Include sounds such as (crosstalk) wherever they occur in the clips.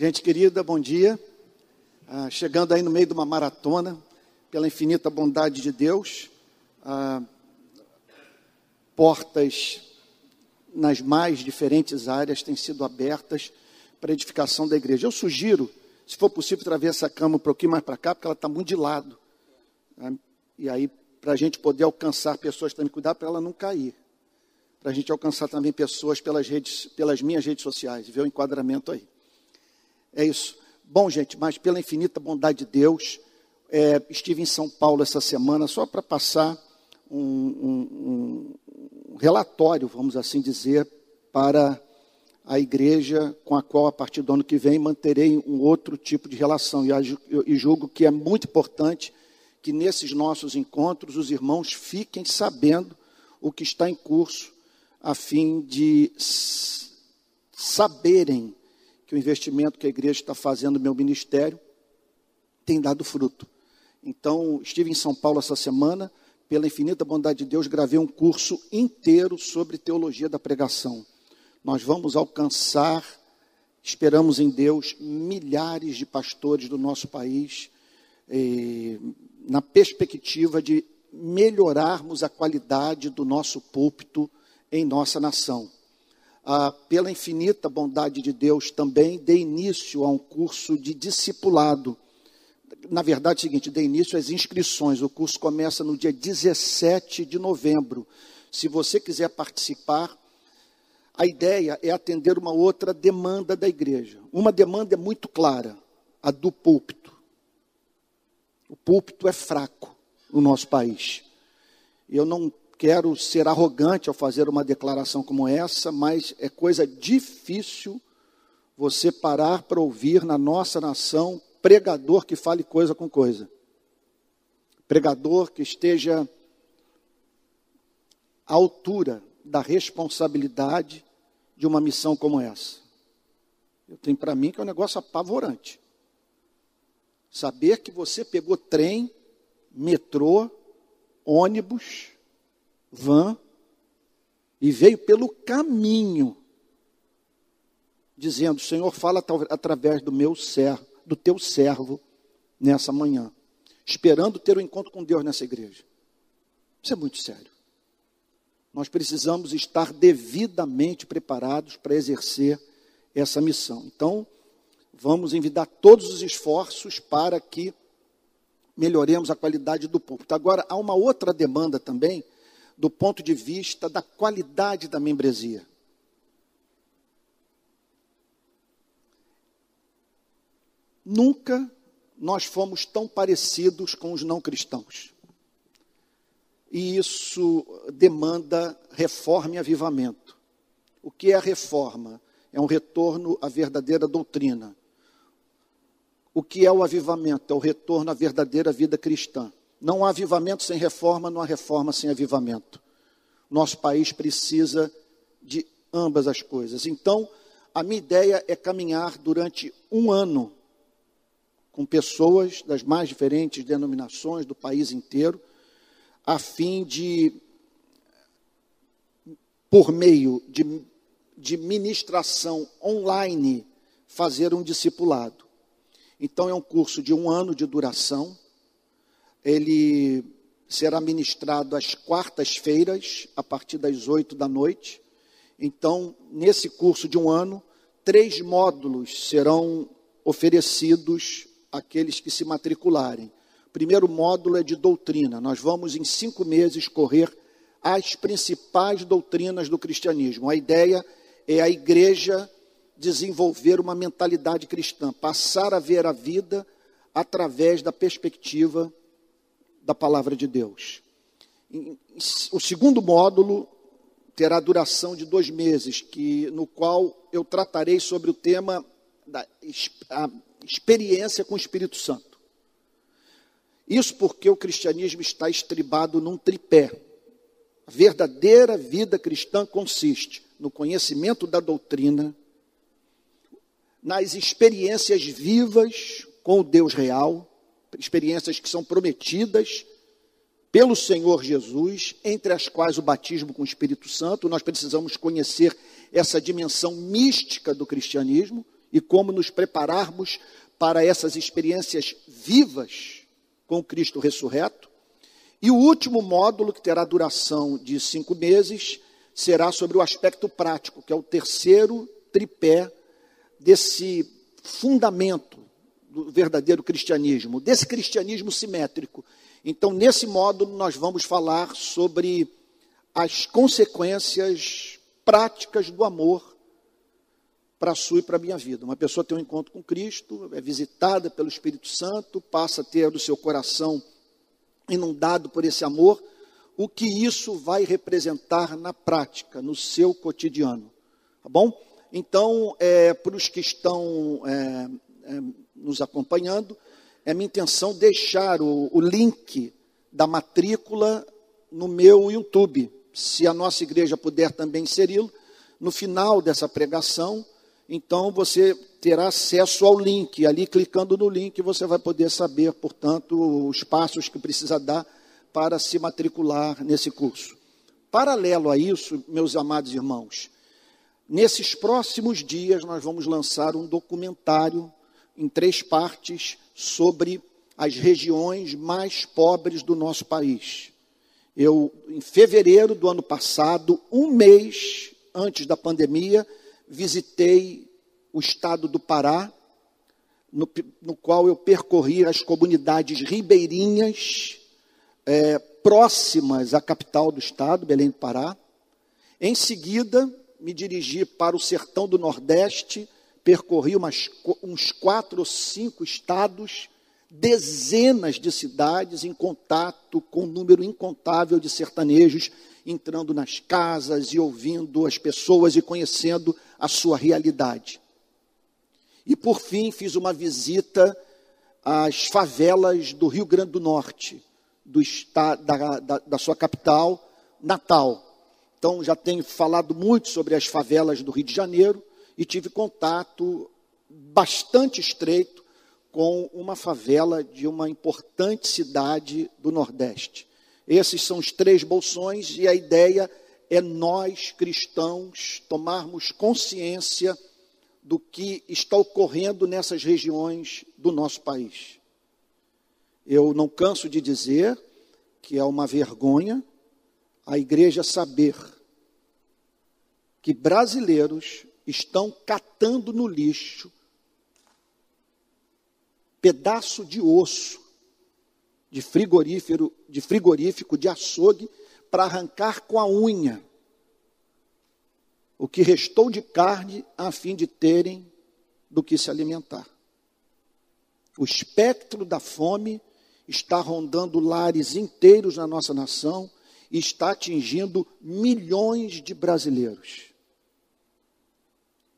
Gente querida, bom dia. Ah, chegando aí no meio de uma maratona, pela infinita bondade de Deus, ah, portas nas mais diferentes áreas têm sido abertas para edificação da igreja. Eu sugiro, se for possível, trazer essa cama um pouquinho mais para cá, porque ela está muito de lado. Né? E aí, para a gente poder alcançar pessoas também, cuidar para ela não cair. Para a gente alcançar também pessoas pelas, redes, pelas minhas redes sociais, ver o enquadramento aí. É isso. Bom, gente, mas pela infinita bondade de Deus, é, estive em São Paulo essa semana só para passar um, um, um, relatório, vamos assim dizer, para a igreja com a qual, a partir do ano que vem, manterei um outro tipo de relação. E julgo que é muito importante que nesses nossos encontros os irmãos fiquem sabendo o que está em curso, a fim de saberem que o investimento que a igreja está fazendo no meu ministério tem dado fruto. Então, estive em São Paulo essa semana, pela infinita bondade de Deus, gravei um curso inteiro sobre teologia da pregação. Nós vamos alcançar, esperamos em Deus, milhares de pastores do nosso país, eh, na perspectiva de melhorarmos a qualidade do nosso púlpito em nossa nação ah, pela infinita bondade de Deus, também dei início a um curso de discipulado. Na verdade, é o seguinte, dei início às inscrições. O curso começa no dia 17 de novembro. Se você quiser participar, a ideia é atender uma outra demanda da igreja. Uma demanda é muito clara, a do púlpito. O púlpito é fraco no nosso país. Eu não quero ser arrogante ao fazer uma declaração como essa, mas é coisa difícil você parar para ouvir na nossa nação pregador que fale coisa com coisa. Pregador que esteja à altura da responsabilidade de uma missão como essa. Eu tenho para mim que é um negócio apavorante. Saber que você pegou trem, metrô, ônibus, van e veio pelo caminho, dizendo: Senhor, fala através do meu servo, do teu servo nessa manhã, esperando ter um encontro com Deus nessa igreja. Isso é muito sério. Nós precisamos estar devidamente preparados para exercer essa missão. Então, vamos envidar todos os esforços para que melhoremos a qualidade do púlpito. Agora, há uma outra demanda também do ponto de vista da qualidade da membresia. Nunca nós fomos tão parecidos com os não cristãos. E isso demanda reforma e avivamento. O que é a reforma? É um retorno à verdadeira doutrina. O que é o avivamento? É o retorno à verdadeira vida cristã. Não há avivamento sem reforma, não há reforma sem avivamento. Nosso país precisa de ambas as coisas. Então, a minha ideia é caminhar durante um ano com pessoas das mais diferentes denominações do país inteiro, a fim de, por meio de, de ministração online, fazer um discipulado. Então, é um curso de um ano de duração ele será ministrado às quartas-feiras, a partir das oito da noite. Então, nesse curso de um ano, três módulos serão oferecidos àqueles que se matricularem. O primeiro módulo é de doutrina. Nós vamos, em cinco meses, correr as principais doutrinas do cristianismo. A ideia é a igreja desenvolver uma mentalidade cristã, passar a ver a vida através da perspectiva da palavra de Deus. O segundo módulo terá duração de dois meses, que, no qual eu tratarei sobre o tema da experiência com o Espírito Santo. Isso porque o cristianismo está estribado num tripé. A verdadeira vida cristã consiste no conhecimento da doutrina, nas experiências vivas com o Deus real experiências que são prometidas pelo Senhor Jesus, entre as quais o batismo com o Espírito Santo. Nós precisamos conhecer essa dimensão mística do cristianismo e como nos prepararmos para essas experiências vivas com Cristo ressurreto. E o último módulo, que terá duração de cinco meses, será sobre o aspecto prático, que é o terceiro tripé desse fundamento do verdadeiro cristianismo, desse cristianismo simétrico. Então, nesse módulo, nós vamos falar sobre as consequências práticas do amor para a sua e para a minha vida. Uma pessoa tem um encontro com Cristo, é visitada pelo Espírito Santo, passa a ter o seu coração inundado por esse amor, o que isso vai representar na prática, no seu cotidiano. Tá bom? Então, é, para os que estão é, é, nos acompanhando, é minha intenção deixar o, o link da matrícula no meu YouTube. Se a nossa igreja puder também inseri-lo, no final dessa pregação, então você terá acesso ao link. Ali, clicando no link, você vai poder saber, portanto, os passos que precisa dar para se matricular nesse curso. Paralelo a isso, meus amados irmãos, nesses próximos dias nós vamos lançar um documentário em três partes sobre as regiões mais pobres do nosso país. Eu, em fevereiro do ano passado, um mês antes da pandemia, visitei o estado do Pará, no, no qual eu percorri as comunidades ribeirinhas é, próximas à capital do estado, Belém do Pará. Em seguida, me dirigi para o sertão do Nordeste, percorri umas, uns quatro ou cinco estados, dezenas de cidades em contato com um número incontável de sertanejos, entrando nas casas e ouvindo as pessoas e conhecendo a sua realidade. E por fim, fiz uma visita às favelas do Rio Grande do Norte, do da, da, da sua capital, Natal. Então, já tenho falado muito sobre as favelas do Rio de Janeiro, e tive contato bastante estreito com uma favela de uma importante cidade do Nordeste. Esses são os três bolsões e a ideia é nós, cristãos, tomarmos consciência do que está ocorrendo nessas regiões do nosso país. Eu não canso de dizer que é uma vergonha a igreja saber que brasileiros estão catando no lixo pedaço de osso de frigorífero, de frigorífico, de açougue, para arrancar com a unha o que restou de carne a fim de terem do que se alimentar. O espectro da fome está rondando lares inteiros na nossa nação está atingindo milhões de brasileiros.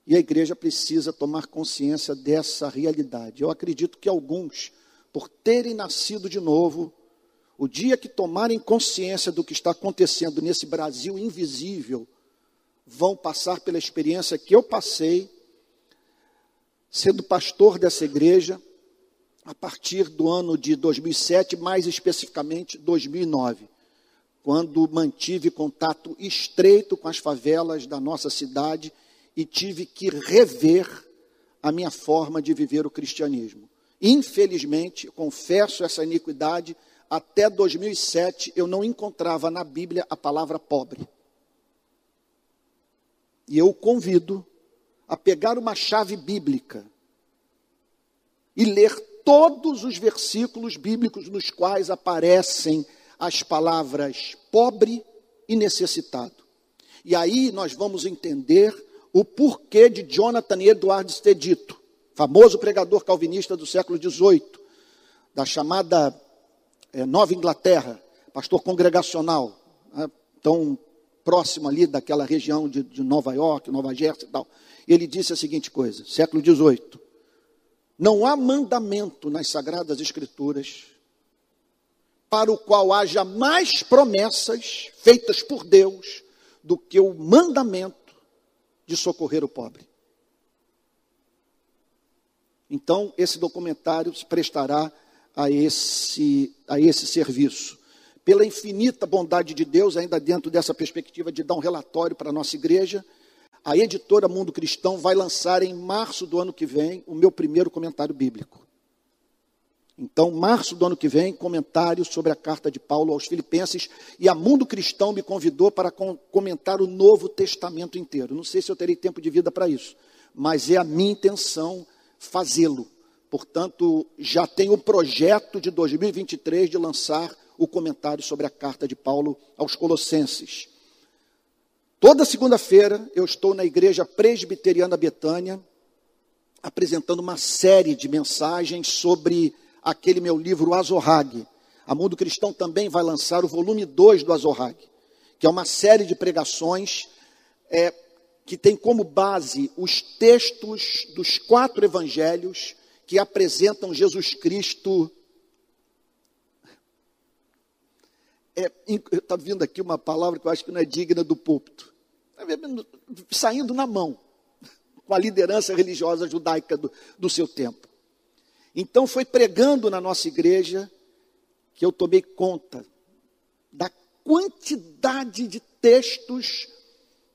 E a igreja precisa tomar consciência dessa realidade. Eu acredito que alguns, por terem nascido de novo, o dia que tomarem consciência do que está acontecendo nesse Brasil invisível, vão passar pela experiência que eu passei, sendo pastor dessa igreja, a partir do ano de 2007, mais especificamente 2009, quando mantive contato estreito com as favelas da nossa cidade e tive que rever a minha forma de viver o cristianismo. Infelizmente, confesso essa iniquidade, até 2007 eu não encontrava na Bíblia a palavra pobre. E eu convido a pegar uma chave bíblica e ler todos os versículos bíblicos nos quais aparecem as palavras pobre e necessitado. E aí nós vamos entender o porquê de Jonathan Edwards ter dito, famoso pregador calvinista do século XVIII, da chamada é, Nova Inglaterra, pastor congregacional, né, tão próximo ali daquela região de, de Nova York, Nova Jersey e tal. Ele disse a seguinte coisa, século XVIII, não há mandamento nas Sagradas Escrituras para o qual haja mais promessas feitas por Deus do que o mandamento de socorrer o pobre. Então, esse documentário se prestará a esse, a esse serviço. pela infinita bondade de Deus, ainda dentro dessa perspectiva de dar um relatório para a nossa igreja, a editora Mundo Cristão vai lançar em março do ano que vem o meu primeiro comentário bíblico. Então, março do ano que vem, comentário sobre a carta de Paulo aos Filipenses, e a Mundo Cristão me convidou para comentar o Novo Testamento inteiro. Não sei se eu terei tempo de vida para isso, mas é a minha intenção fazê-lo. Portanto, já tenho o projeto de 2023 de lançar o comentário sobre a carta de Paulo aos Colossenses. Toda segunda-feira eu estou na igreja presbiteriana Betânia, apresentando uma série de mensagens sobre aquele meu livro Azorrag. A Mundo Cristão também vai lançar o volume 2 do Azorrag, que é uma série de pregações é, que tem como base os textos dos quatro evangelhos que apresentam Jesus Cristo. É, está vindo aqui uma palavra que eu acho que não é digna do púlpito. Tá saindo na mão, (laughs) com a liderança religiosa judaica do, do seu tempo. Então foi pregando na nossa igreja que eu tomei conta da quantidade de textos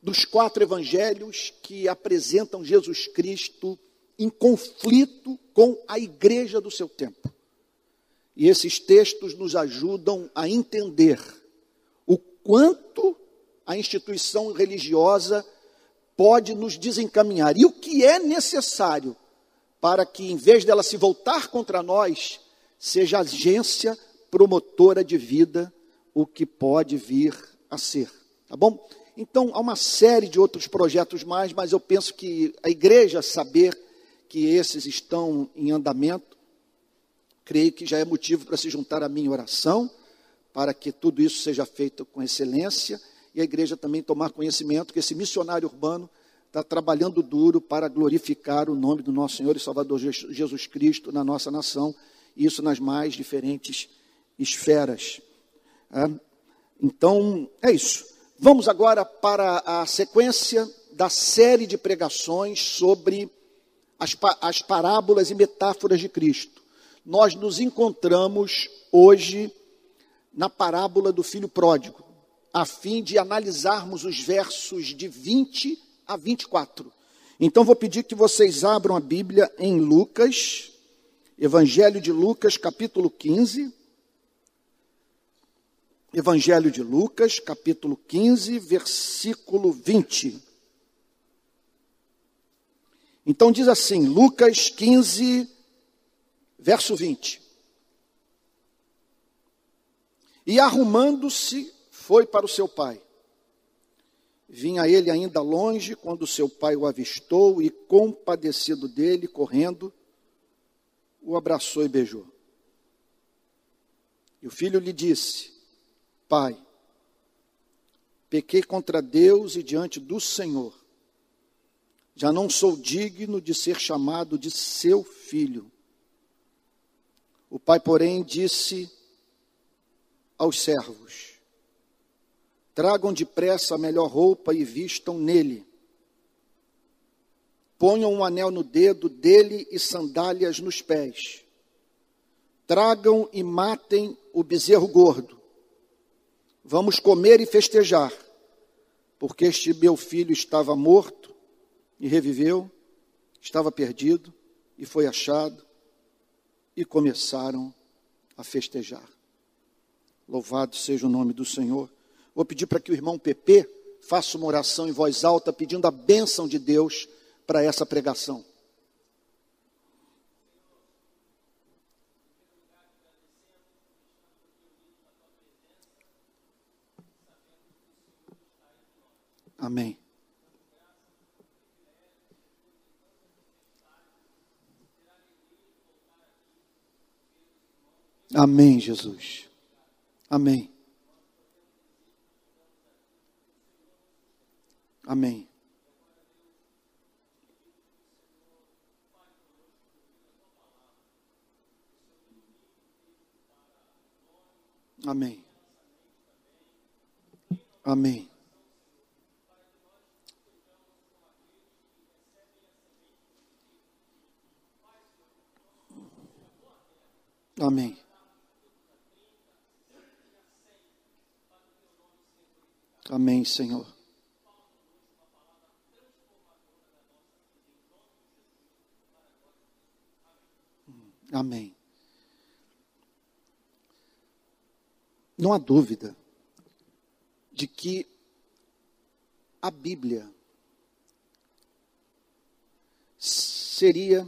dos quatro evangelhos que apresentam Jesus Cristo em conflito com a igreja do seu tempo. E esses textos nos ajudam a entender o quanto a instituição religiosa pode nos desencaminhar e o que é necessário para que, em vez dela se voltar contra nós, seja agência promotora de vida, o que pode vir a ser. Tá bom? Então, há uma série de outros projetos mais, mas eu penso que a igreja saber que esses estão em andamento, creio que já é motivo para se juntar a minha oração, para que tudo isso seja feito com excelência, e a igreja também tomar conhecimento que esse missionário urbano está trabalhando duro para glorificar o nome do nosso Senhor e Salvador Jesus Cristo na nossa nação, isso nas mais diferentes esferas. É? Então, é isso. Vamos agora para a sequência da série de pregações sobre as, as parábolas e metáforas de Cristo. Nós nos encontramos hoje na parábola do filho pródigo, a fim de analisarmos os versos de 20 a 24. Então vou pedir que vocês abram a Bíblia em Lucas, Evangelho de Lucas, capítulo 15. Evangelho de Lucas, capítulo 15, versículo 20. Então diz assim, Lucas 15, verso 20. E arrumando-se, foi para o seu pai. Vinha ele ainda longe quando seu pai o avistou e, compadecido dele, correndo, o abraçou e beijou. E o filho lhe disse: Pai, pequei contra Deus e diante do Senhor. Já não sou digno de ser chamado de seu filho. O pai, porém, disse aos servos: Tragam depressa a melhor roupa e vistam nele. Ponham um anel no dedo dele e sandálias nos pés. Tragam e matem o bezerro gordo. Vamos comer e festejar, porque este meu filho estava morto e reviveu, estava perdido e foi achado, e começaram a festejar. Louvado seja o nome do Senhor. Vou pedir para que o irmão PP faça uma oração em voz alta, pedindo a bênção de Deus para essa pregação. Amém. Amém, Jesus. Amém. Amém. Amém. Amém. Amém. Amém, Senhor. Amém. Não há dúvida de que a Bíblia seria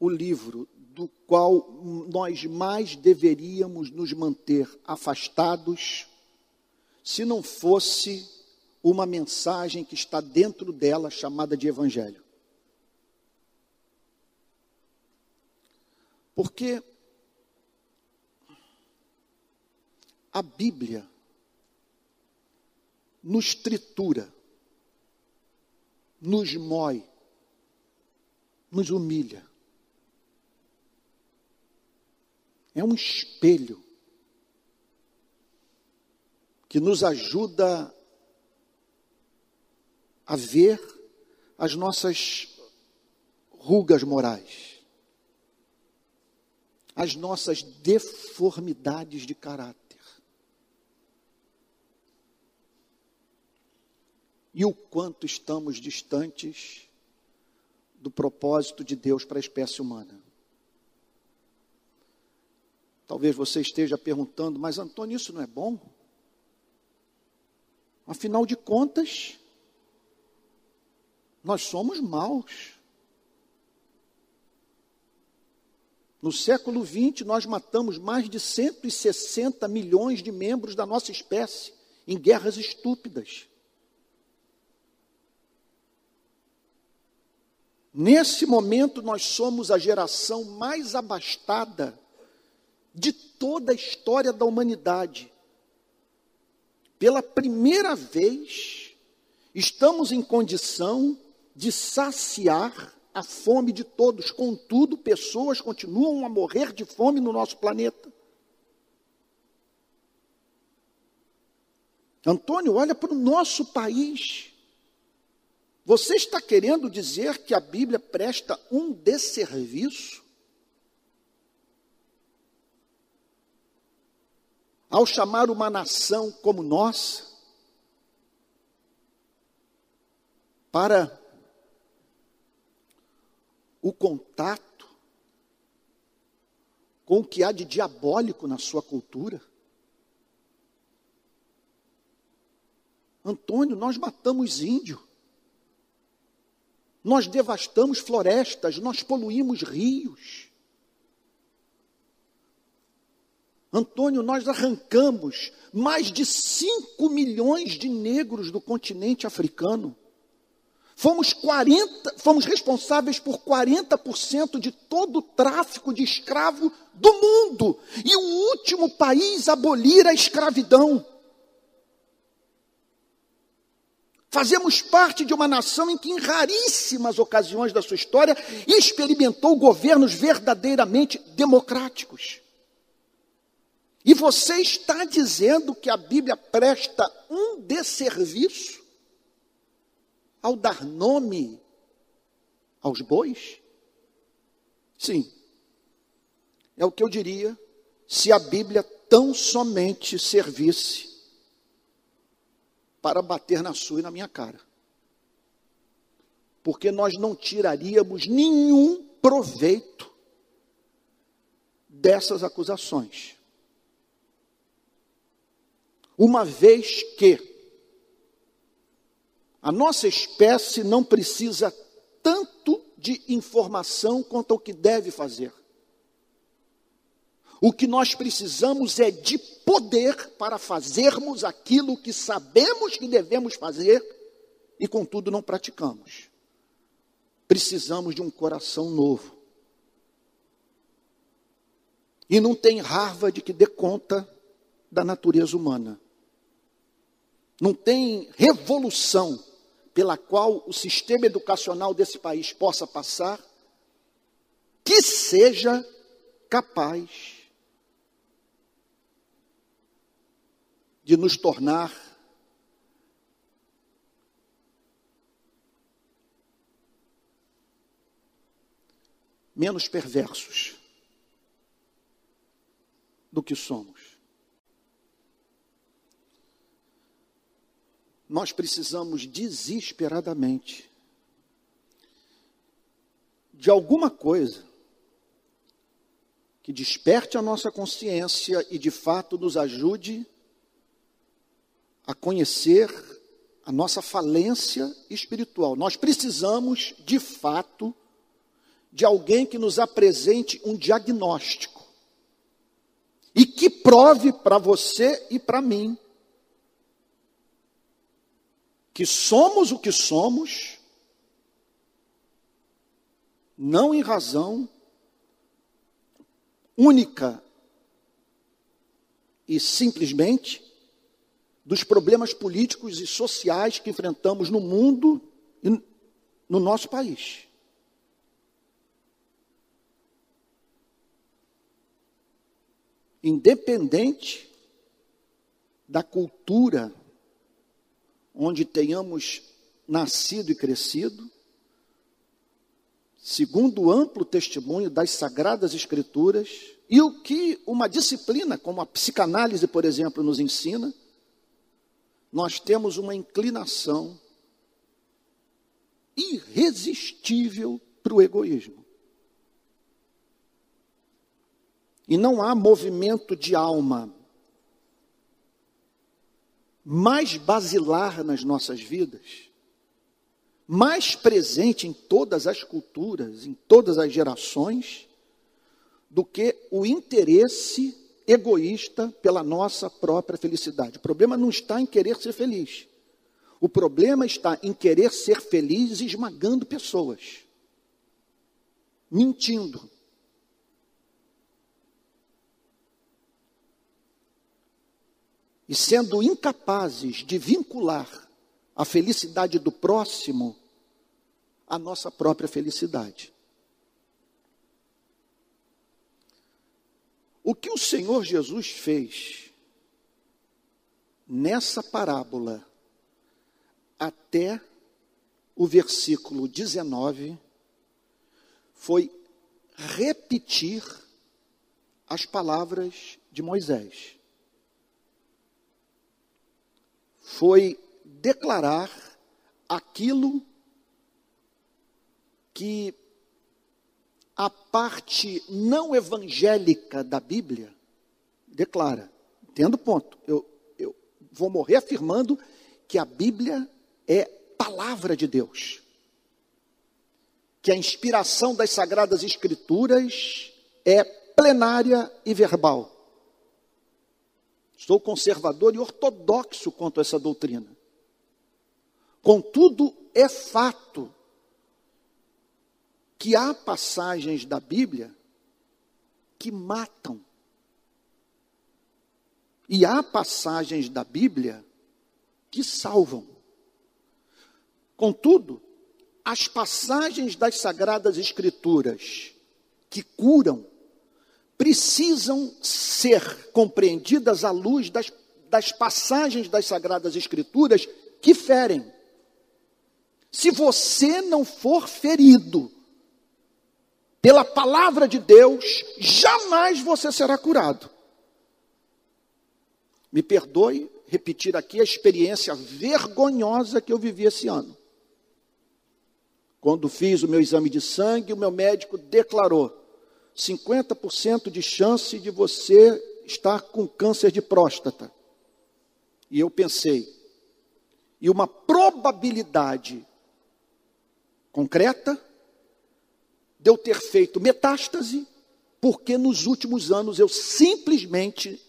o livro do qual nós mais deveríamos nos manter afastados, se não fosse uma mensagem que está dentro dela chamada de Evangelho. Porque a Bíblia nos tritura, nos mói, nos humilha. É um espelho que nos ajuda a ver as nossas rugas morais, as nossas deformidades de caráter. e o quanto estamos distantes do propósito de Deus para a espécie humana. Talvez você esteja perguntando, mas Antônio, isso não é bom? Afinal de contas, nós somos maus. No século XX, nós matamos mais de 160 milhões de membros da nossa espécie em guerras estúpidas. Nesse momento, nós somos a geração mais abastada de toda a história da humanidade. Pela primeira vez, estamos em condição de saciar a fome de todos. Contudo, pessoas continuam a morrer de fome no nosso planeta. Antônio, olha para o nosso país. Você está querendo dizer que a Bíblia presta um desserviço? Ao chamar uma nação como nós para o contato com o que há de diabólico na sua cultura? Antônio, nós matamos índio. Nós devastamos florestas, nós poluímos rios. Antônio, nós arrancamos mais de 5 milhões de negros do continente africano. Fomos 40, fomos responsáveis por 40% de todo o tráfico de escravo do mundo. E o último país a abolir a escravidão. Fazemos parte de uma nação em que, em raríssimas ocasiões da sua história, experimentou governos verdadeiramente democráticos. E você está dizendo que a Bíblia presta um desserviço ao dar nome aos bois? Sim. É o que eu diria se a Bíblia tão somente servisse para bater na sua e na minha cara. Porque nós não tiraríamos nenhum proveito dessas acusações. Uma vez que a nossa espécie não precisa tanto de informação quanto ao que deve fazer. O que nós precisamos é de poder para fazermos aquilo que sabemos que devemos fazer e, contudo, não praticamos. Precisamos de um coração novo. E não tem Harvard que dê conta da natureza humana. Não tem revolução pela qual o sistema educacional desse país possa passar que seja capaz de nos tornar menos perversos do que somos. Nós precisamos desesperadamente de alguma coisa que desperte a nossa consciência e de fato nos ajude a conhecer a nossa falência espiritual. Nós precisamos, de fato, de alguém que nos apresente um diagnóstico e que prove para você e para mim que somos o que somos, não em razão única e simplesmente dos problemas políticos e sociais que enfrentamos no mundo e no nosso país. Independente da cultura onde tenhamos nascido e crescido, segundo o amplo testemunho das Sagradas Escrituras e o que uma disciplina como a psicanálise, por exemplo, nos ensina, nós temos uma inclinação irresistível para o egoísmo. E não há movimento de alma mais basilar nas nossas vidas mais presente em todas as culturas, em todas as gerações, do que o interesse egoísta pela nossa própria felicidade. O problema não está em querer ser feliz. O problema está em querer ser feliz esmagando pessoas, mentindo. E sendo incapazes de vincular a felicidade do próximo à nossa própria felicidade. O que o Senhor Jesus fez nessa parábola até o versículo 19 foi repetir as palavras de Moisés. Foi declarar aquilo que a parte não evangélica da Bíblia declara. Entendo o ponto. Eu, eu vou morrer afirmando que a Bíblia é palavra de Deus. Que a inspiração das Sagradas Escrituras é plenária e verbal. Sou conservador e ortodoxo quanto a essa doutrina. Contudo, é fato que há passagens da Bíblia que matam. E há passagens da Bíblia que salvam. Contudo, as passagens das Sagradas Escrituras que curam precisam ser compreendidas à luz das, das passagens das Sagradas Escrituras que ferem. Se você não for ferido pela palavra de Deus, jamais você será curado. Me perdoe repetir aqui a experiência vergonhosa que eu vivi esse ano. Quando fiz o meu exame de sangue, o meu médico declarou 50% de chance de você estar com câncer de próstata. E eu pensei, e uma probabilidade concreta de eu ter feito metástase, porque nos últimos anos eu simplesmente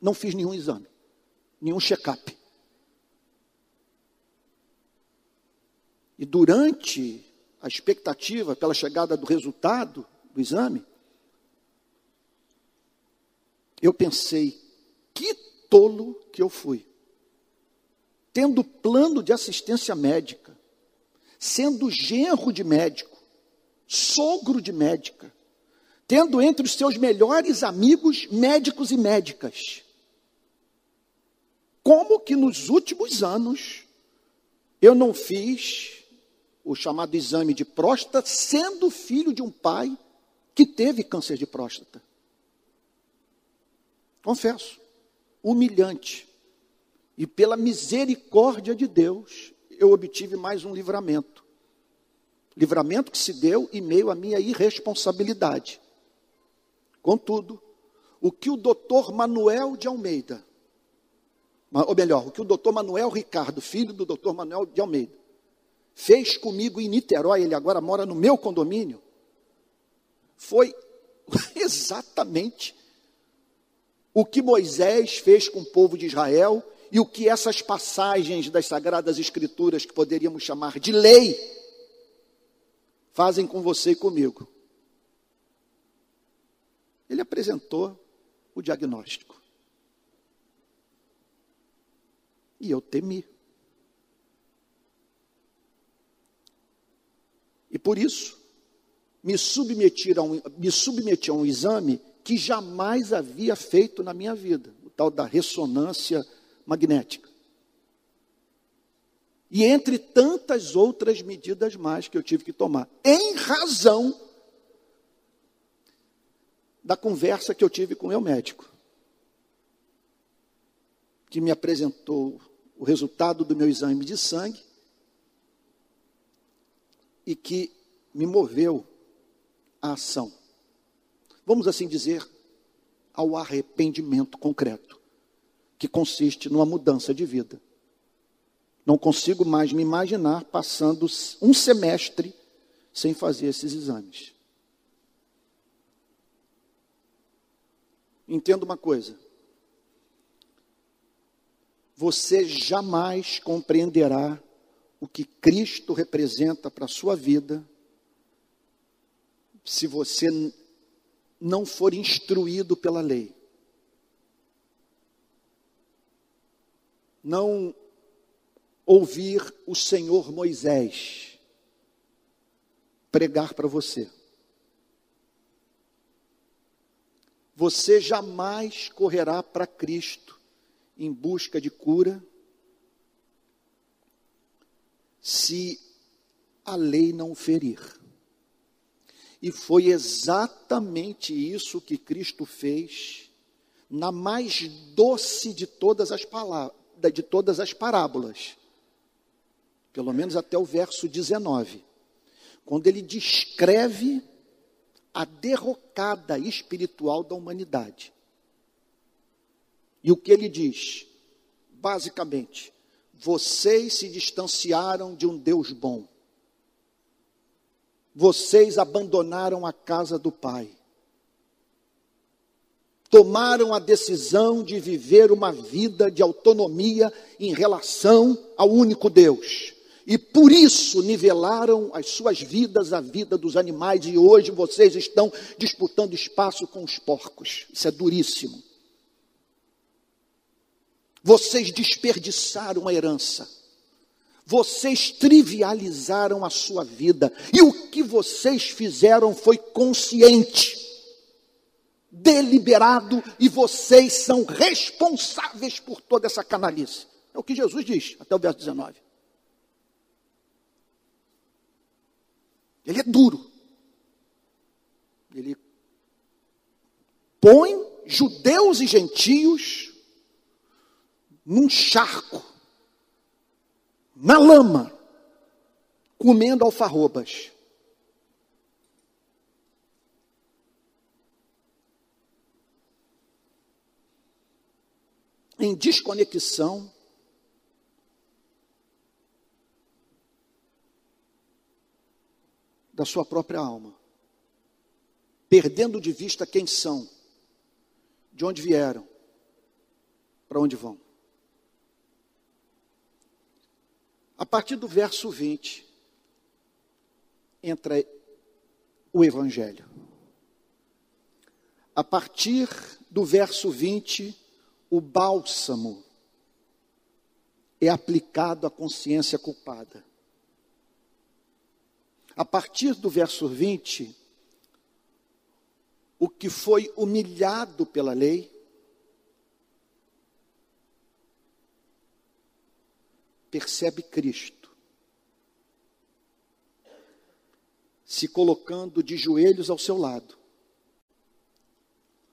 não fiz nenhum exame, nenhum check-up. E durante a expectativa pela chegada do resultado do exame, eu pensei, que tolo que eu fui. Tendo plano de assistência médica, sendo genro de médico, sogro de médica, tendo entre os seus melhores amigos médicos e médicas. Como que nos últimos anos eu não fiz o chamado exame de próstata, sendo filho de um pai que teve câncer de próstata? Confesso, humilhante. E pela misericórdia de Deus, eu obtive mais um livramento. Livramento que se deu em meio à minha irresponsabilidade. Contudo, o que o doutor Manuel de Almeida, ou melhor, o que o doutor Manuel Ricardo, filho do doutor Manuel de Almeida, fez comigo em Niterói, ele agora mora no meu condomínio, foi (laughs) exatamente o que Moisés fez com o povo de Israel e o que essas passagens das Sagradas Escrituras, que poderíamos chamar de lei, fazem com você e comigo. Ele apresentou o diagnóstico. E eu temi. E por isso, me submeti a um, me submeti a um exame que jamais havia feito na minha vida, o tal da ressonância magnética. E entre tantas outras medidas mais que eu tive que tomar, em razão da conversa que eu tive com o meu médico, que me apresentou o resultado do meu exame de sangue e que me moveu à ação. Vamos assim dizer, ao arrependimento concreto que consiste numa mudança de vida. Não consigo mais me imaginar passando um semestre sem fazer esses exames. Entenda uma coisa. Você jamais compreenderá o que Cristo representa para a sua vida se você não for instruído pela lei. não ouvir o Senhor Moisés pregar para você. Você jamais correrá para Cristo em busca de cura se a lei não ferir. E foi exatamente isso que Cristo fez na mais doce de todas as palavras de todas as parábolas, pelo menos até o verso 19, quando ele descreve a derrocada espiritual da humanidade. E o que ele diz? Basicamente, vocês se distanciaram de um Deus bom. Vocês abandonaram a casa do Pai tomaram a decisão de viver uma vida de autonomia em relação ao único Deus. E por isso nivelaram as suas vidas à vida dos animais, e hoje vocês estão disputando espaço com os porcos. Isso é duríssimo. Vocês desperdiçaram a herança. Vocês trivializaram a sua vida. E o que vocês fizeram foi consciente deliberado e vocês são responsáveis por toda essa canalice. É o que Jesus diz, até o verso 19. Ele é duro. Ele põe judeus e gentios num charco, na lama, comendo alfarrobas. em desconexão da sua própria alma, perdendo de vista quem são, de onde vieram, para onde vão. A partir do verso 20, entra o Evangelho. A partir do verso 20, o bálsamo é aplicado à consciência culpada. A partir do verso 20, o que foi humilhado pela lei, percebe Cristo, se colocando de joelhos ao seu lado,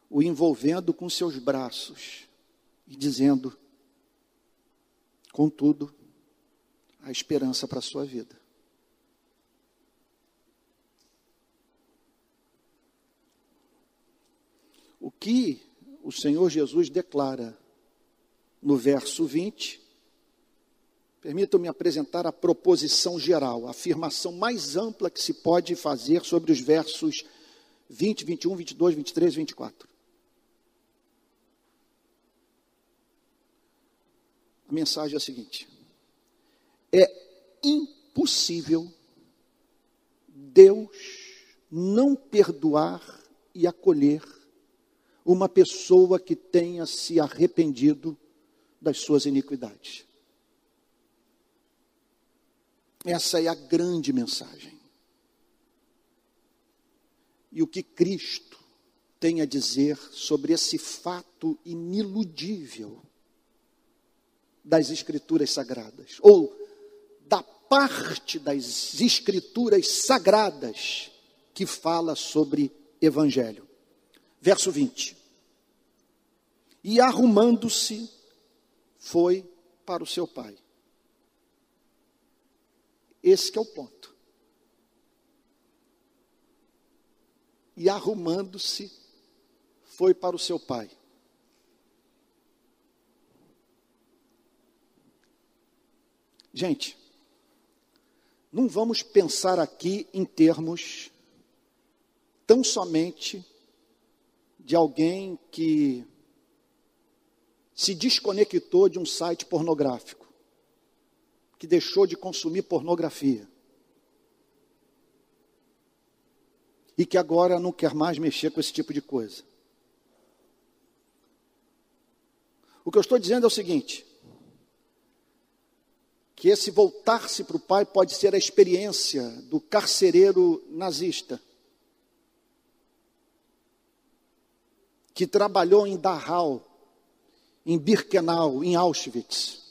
o envolvendo com seus braços e dizendo: Contudo, há esperança para a sua vida. O que o Senhor Jesus declara no verso 20, permitam-me apresentar a proposição geral, a afirmação mais ampla que se pode fazer sobre os versos 20, 21, 22, 23 e 24. A mensagem é a seguinte: é impossível Deus não perdoar e acolher uma pessoa que tenha se arrependido das suas iniquidades. Essa é a grande mensagem. E o que Cristo tem a dizer sobre esse fato iniludível das Escrituras Sagradas, ou da parte das Escrituras Sagradas que fala sobre Evangelho. Verso 20. E arrumando-se, foi para o seu pai. Esse é o ponto. E arrumando-se, foi para o seu pai. Gente, não vamos pensar aqui em termos tão somente de alguém que se desconectou de um site pornográfico, que deixou de consumir pornografia e que agora não quer mais mexer com esse tipo de coisa. O que eu estou dizendo é o seguinte: que esse voltar-se para o pai pode ser a experiência do carcereiro nazista, que trabalhou em Dachau, em Birkenau, em Auschwitz.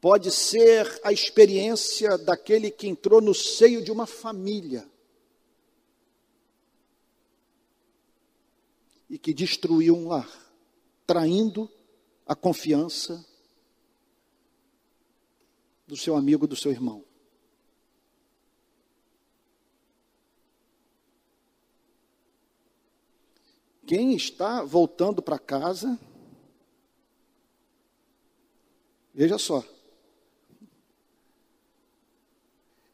Pode ser a experiência daquele que entrou no seio de uma família e que destruiu um lar, traindo a confiança do seu amigo, do seu irmão. Quem está voltando para casa, veja só,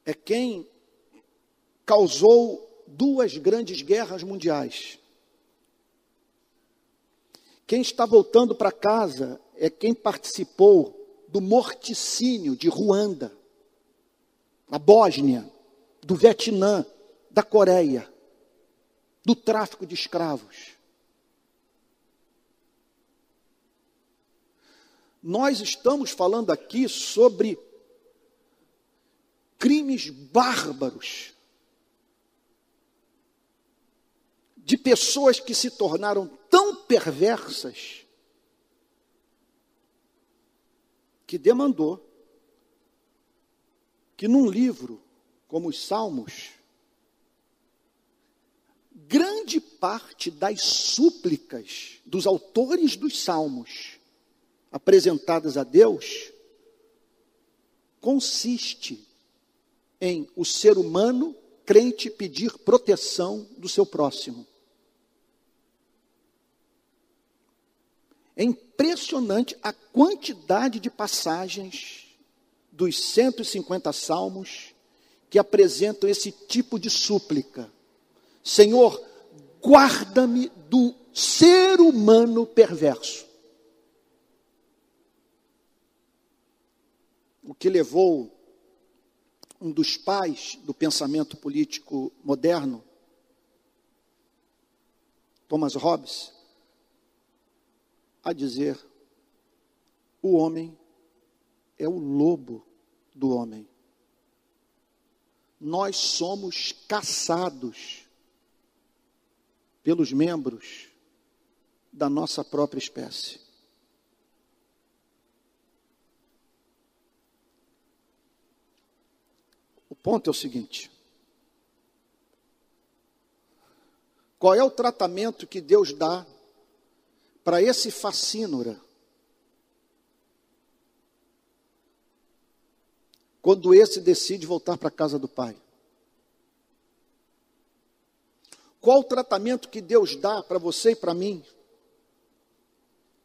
é quem causou duas grandes guerras mundiais. Quem está voltando para casa é quem participou do morticínio de Ruanda, da Bósnia, do Vietnã, da Coreia, do tráfico de escravos. Nós estamos falando aqui sobre crimes bárbaros de pessoas que se tornaram tão perversas que demandou que num livro como os Salmos, grande parte das súplicas dos autores dos Salmos apresentadas a Deus consiste em o ser humano crente pedir proteção do seu próximo. É impressionante a quantidade de passagens dos 150 salmos que apresentam esse tipo de súplica. Senhor, guarda-me do ser humano perverso. O que levou um dos pais do pensamento político moderno, Thomas Hobbes, a dizer: o homem é o lobo do homem. Nós somos caçados pelos membros da nossa própria espécie. Ponto é o seguinte: Qual é o tratamento que Deus dá para esse facínora? Quando esse decide voltar para a casa do pai. Qual o tratamento que Deus dá para você e para mim?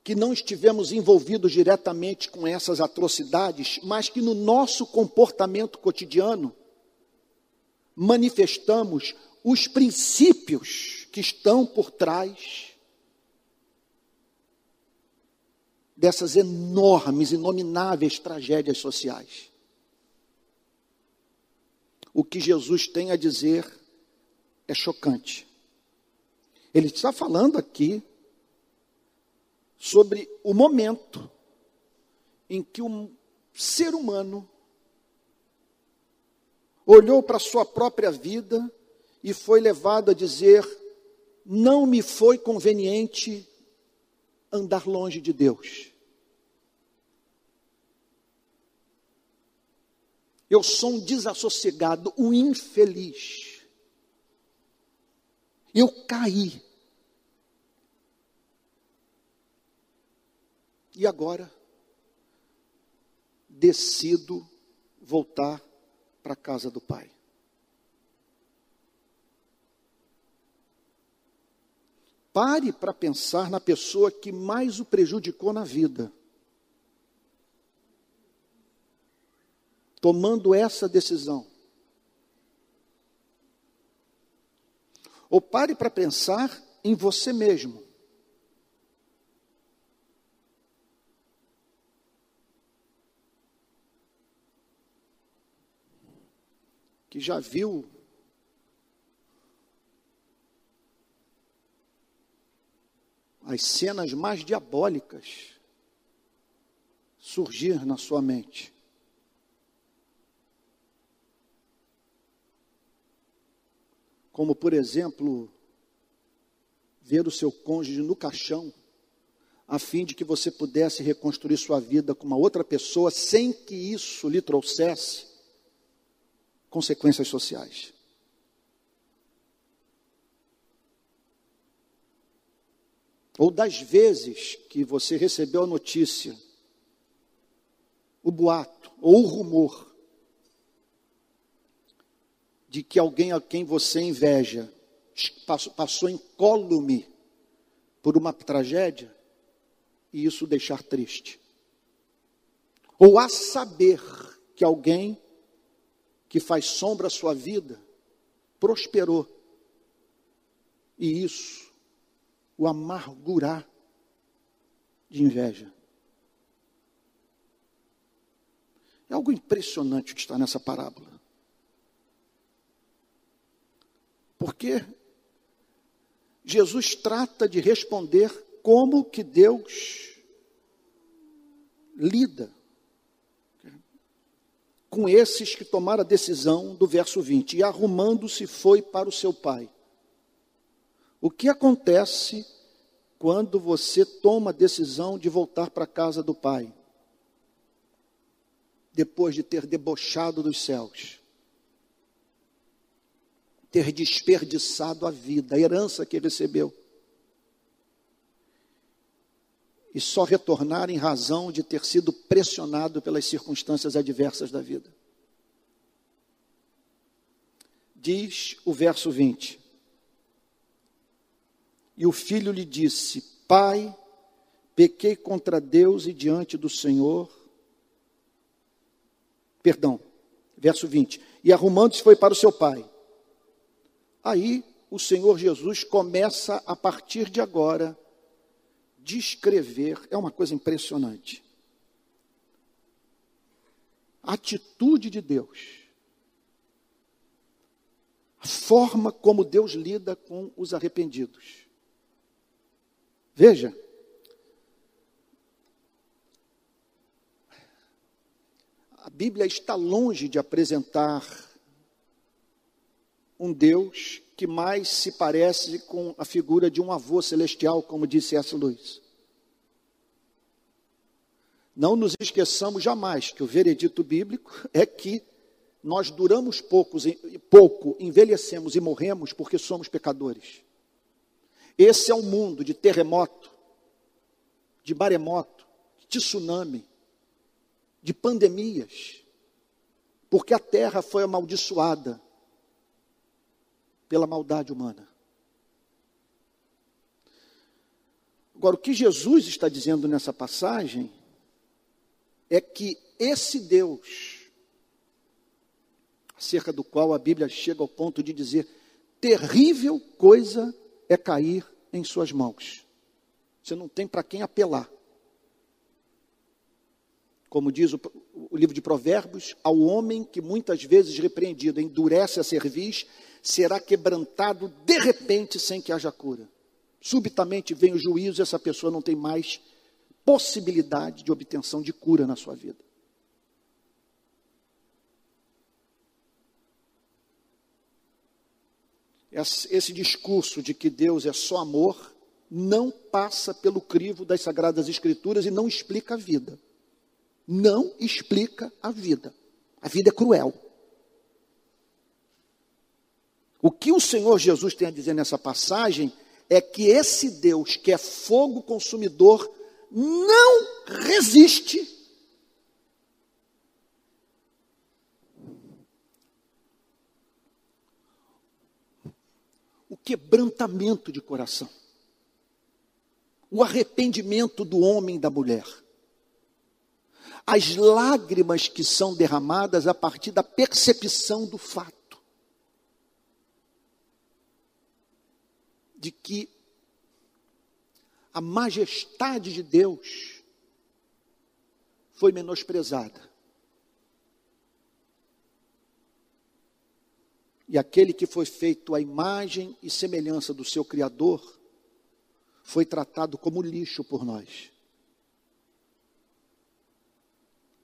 Que não estivemos envolvidos diretamente com essas atrocidades, mas que no nosso comportamento cotidiano manifestamos os princípios que estão por trás dessas enormes, inomináveis tragédias sociais. O que Jesus tem a dizer é chocante. Ele está falando aqui sobre o momento em que um ser humano olhou para sua própria vida e foi levado a dizer: não me foi conveniente andar longe de Deus. Eu sou um desassossegado, um infeliz. Eu caí. E agora decido voltar para a casa do Pai. Pare para pensar na pessoa que mais o prejudicou na vida. Tomando essa decisão. Ou pare para pensar em você mesmo. Que já viu as cenas mais diabólicas surgir na sua mente. Como, por exemplo, ver o seu cônjuge no caixão, a fim de que você pudesse reconstruir sua vida com uma outra pessoa sem que isso lhe trouxesse consequências sociais. ou das vezes que você recebeu a notícia, o boato ou o rumor de que alguém a quem você inveja passou, incólume por uma tragédia e isso deixar triste. Ou a saber que alguém que faz sombra à sua vida prosperou e isso o amargurar de inveja. É algo impressionante o que está nessa parábola. Porque Jesus trata de responder como que Deus lida com esses que tomaram a decisão do verso 20. E arrumando-se foi para o seu pai. O que acontece quando você toma a decisão de voltar para a casa do Pai? Depois de ter debochado dos céus, ter desperdiçado a vida, a herança que recebeu, e só retornar em razão de ter sido pressionado pelas circunstâncias adversas da vida. Diz o verso 20: e o filho lhe disse: Pai, pequei contra Deus e diante do Senhor. Perdão, verso 20. E arrumando-se foi para o seu pai. Aí o Senhor Jesus começa a partir de agora descrever, é uma coisa impressionante. A atitude de Deus. A forma como Deus lida com os arrependidos. Veja, a Bíblia está longe de apresentar um Deus que mais se parece com a figura de um avô celestial, como disse S. Luiz. Não nos esqueçamos jamais que o veredito bíblico é que nós duramos poucos, pouco, envelhecemos e morremos porque somos pecadores. Esse é o mundo de terremoto, de maremoto, de tsunami, de pandemias, porque a terra foi amaldiçoada pela maldade humana. Agora, o que Jesus está dizendo nessa passagem é que esse Deus, acerca do qual a Bíblia chega ao ponto de dizer: terrível coisa é cair em Suas mãos. Você não tem para quem apelar. Como diz o, o, livro de Provérbios, ao homem que muitas vezes repreendido endurece a cerviz, será quebrantado de repente sem que haja cura. Subitamente vem o juízo e essa pessoa não tem mais possibilidade de obtenção de cura na sua vida. Esse discurso de que Deus é só amor não passa pelo crivo das Sagradas Escrituras e não explica a vida. Não explica a vida. A vida é cruel. O que o Senhor Jesus tem a dizer nessa passagem é que esse Deus, que é fogo consumidor, não resiste. O quebrantamento de coração, o arrependimento do homem e da mulher, as lágrimas que são derramadas a partir da percepção do fato. De que a majestade de Deus foi menosprezada. E aquele que foi feito à imagem e semelhança do seu Criador foi tratado como lixo por nós.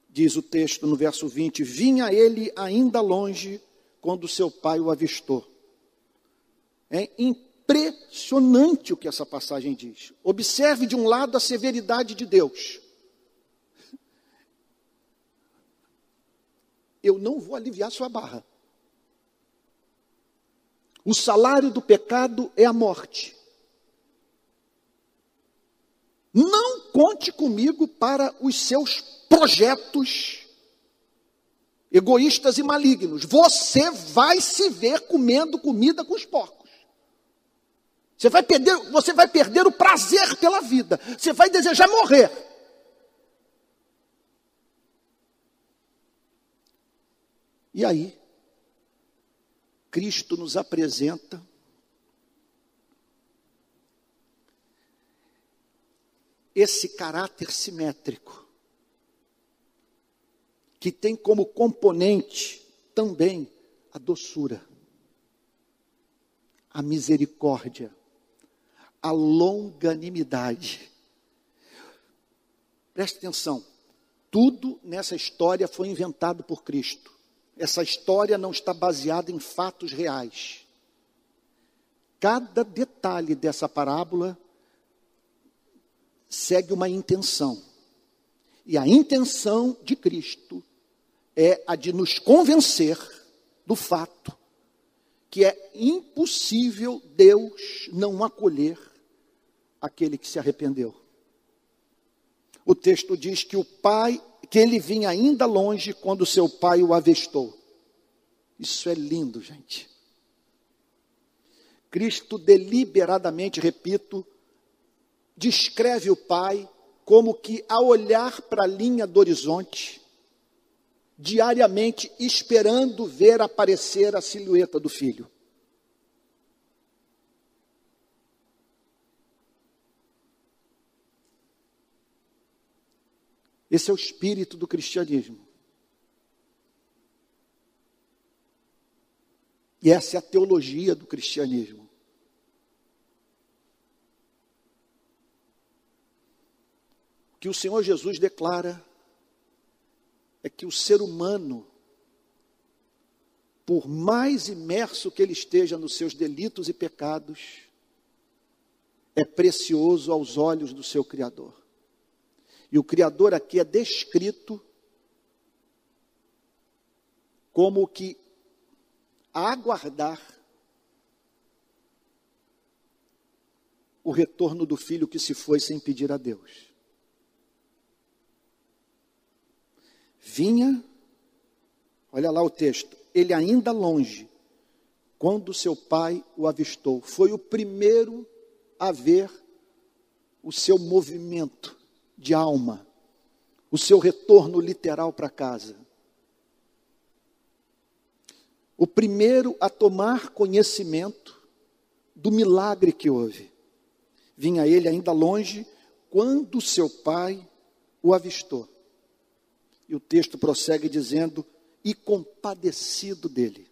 Diz o texto no verso 20: Vinha ele ainda longe quando seu pai o avistou. É, impressionante o que essa passagem diz. Observe de um lado a severidade de Deus. Eu não vou aliviar sua barra. O salário do pecado é a morte. Não conte comigo para os seus projetos egoístas e malignos. Você vai se ver comendo comida com os porcos. Você vai perder, você vai perder o prazer pela vida. Você vai desejar morrer. E aí, Cristo nos apresenta esse caráter simétrico, que tem como componente também a doçura, a misericórdia, a longanimidade. Preste atenção, tudo nessa história foi inventado por Cristo. Essa história não está baseada em fatos reais. Cada detalhe dessa parábola segue uma intenção. E a intenção de Cristo é a de nos convencer do fato que é impossível Deus não acolher aquele que se arrependeu. O texto diz que o pai, que ele vinha ainda longe quando seu pai o avistou. Isso é lindo, gente. Cristo deliberadamente, repito, descreve o pai como que a olhar para a linha do horizonte, diariamente esperando ver aparecer a silhueta do filho. Esse é o espírito do cristianismo. E essa é a teologia do cristianismo. O que o Senhor Jesus declara é que o ser humano, por mais imerso que ele esteja nos seus delitos e pecados, é precioso aos olhos do seu Criador. E o Criador aqui é descrito como que a aguardar o retorno do filho que se foi sem pedir a Deus. Vinha, olha lá o texto, ele ainda longe, quando seu pai o avistou. Foi o primeiro a ver o seu movimento de alma, o seu retorno literal para casa. O primeiro a tomar conhecimento do milagre que houve. Vinha ele ainda longe quando seu pai o avistou. E o texto prossegue dizendo: e compadecido dele.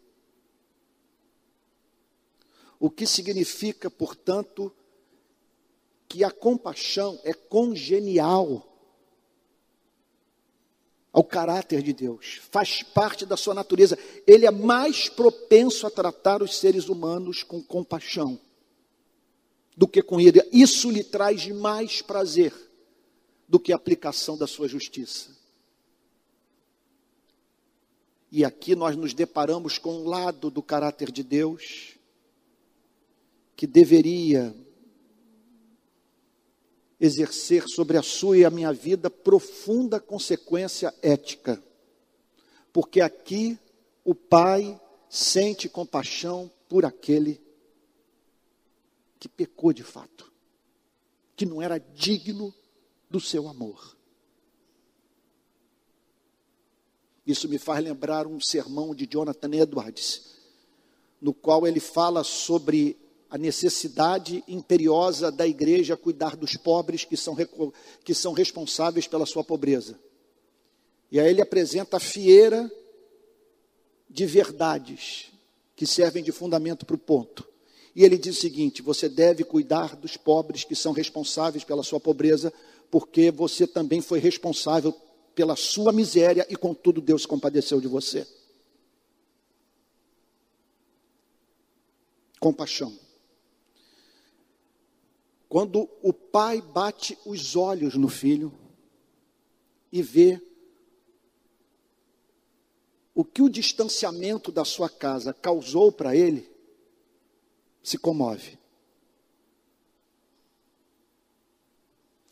O que significa, portanto, que a compaixão é congenial ao caráter de Deus, faz parte da sua natureza. Ele é mais propenso a tratar os seres humanos com compaixão do que com ira. Isso lhe traz mais prazer do que a aplicação da sua justiça. E aqui nós nos deparamos com um lado do caráter de Deus que deveria exercer sobre a sua e a minha vida profunda consequência ética. Porque aqui o Pai sente compaixão por aquele que pecou de fato, que não era digno do seu amor. Isso me faz lembrar um sermão de Jonathan Edwards, no qual ele fala sobre a necessidade imperiosa da igreja cuidar dos pobres que são, que são responsáveis pela sua pobreza. E aí ele apresenta a fieira de verdades que servem de fundamento para o ponto. E ele diz o seguinte: você deve cuidar dos pobres que são responsáveis pela sua pobreza, porque você também foi responsável pela sua miséria e contudo Deus compadeceu de você. Compaixão. Quando o pai bate os olhos no filho e vê o que o distanciamento da sua casa causou para ele, se comove.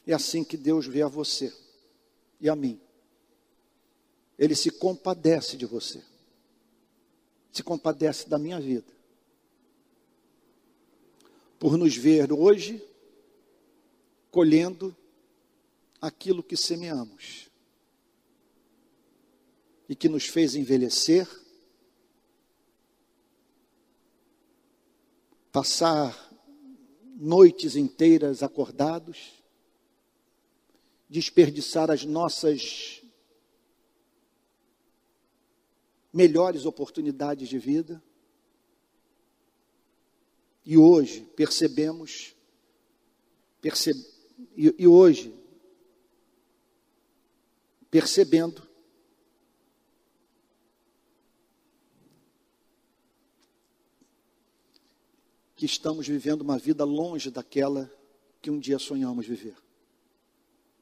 É assim que Deus vê a você e a mim. Ele se compadece de você, se compadece da minha vida, por nos ver hoje colhendo aquilo que semeamos e que nos fez envelhecer, passar noites inteiras acordados, desperdiçar as nossas melhores oportunidades de vida. E hoje percebemos, percebemos e, e hoje, percebendo que estamos vivendo uma vida longe daquela que um dia sonhamos viver.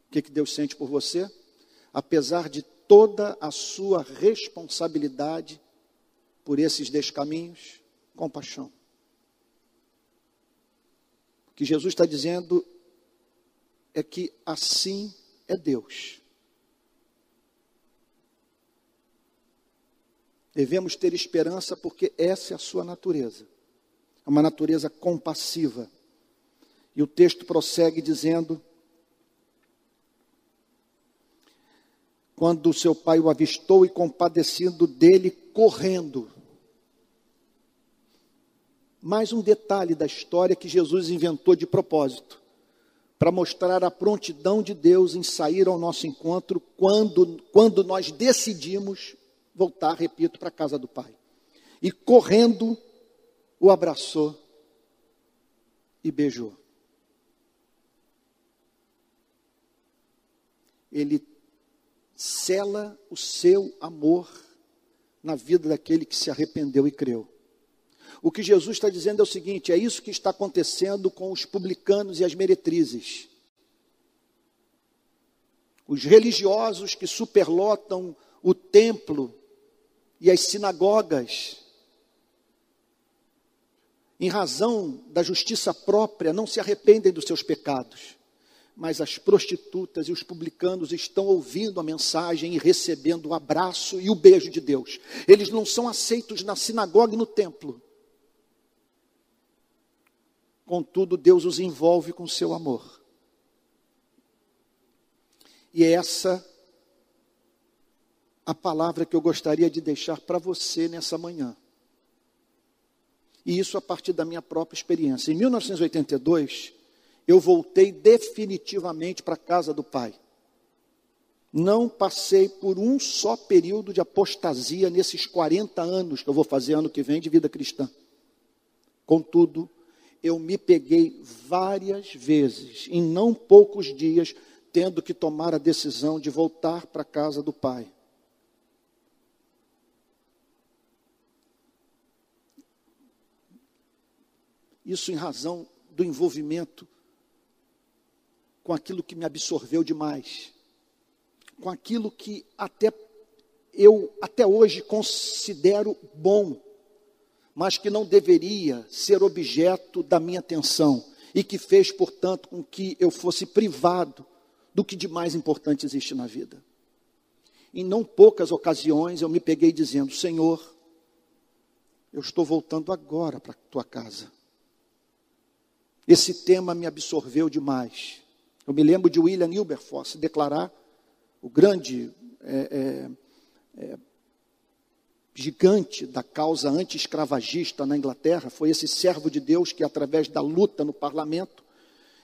O que, que Deus sente por você? Apesar de toda a sua responsabilidade por esses descaminhos, compaixão. O que Jesus está dizendo é que assim é Deus. Devemos ter esperança porque essa é a sua natureza. É uma natureza compassiva. E o texto prossegue dizendo: Quando seu pai o avistou e compadecido dele, correndo. Mais um detalhe da história que Jesus inventou de propósito para mostrar a prontidão de Deus em sair ao nosso encontro quando, quando nós decidimos voltar, repito, para a casa do Pai. E correndo, o abraçou e beijou. Ele cela o seu amor na vida daquele que se arrependeu e creu. O que Jesus está dizendo é o seguinte: é isso que está acontecendo com os publicanos e as meretrizes. Os religiosos que superlotam o templo e as sinagogas, em razão da justiça própria, não se arrependem dos seus pecados. Mas as prostitutas e os publicanos estão ouvindo a mensagem e recebendo o abraço e o beijo de Deus. Eles não são aceitos na sinagoga e no templo. Contudo, Deus os envolve com seu amor. E é essa a palavra que eu gostaria de deixar para você nessa manhã. E isso a partir da minha própria experiência. Em 1982, eu voltei definitivamente para a casa do Pai. Não passei por um só período de apostasia nesses 40 anos que eu vou fazer ano que vem de vida cristã. Contudo, eu me peguei várias vezes, em não poucos dias, tendo que tomar a decisão de voltar para a casa do Pai. Isso em razão do envolvimento com aquilo que me absorveu demais, com aquilo que até eu até hoje considero bom, mas que não deveria ser objeto da minha atenção e que fez, portanto, com que eu fosse privado do que de mais importante existe na vida. Em não poucas ocasiões eu me peguei dizendo: Senhor, eu estou voltando agora para a tua casa. Esse tema me absorveu demais. Eu me lembro de William Wilberforce declarar, o grande é, é, é, gigante da causa anti-escravagista na Inglaterra, foi esse servo de Deus que, através da luta no parlamento,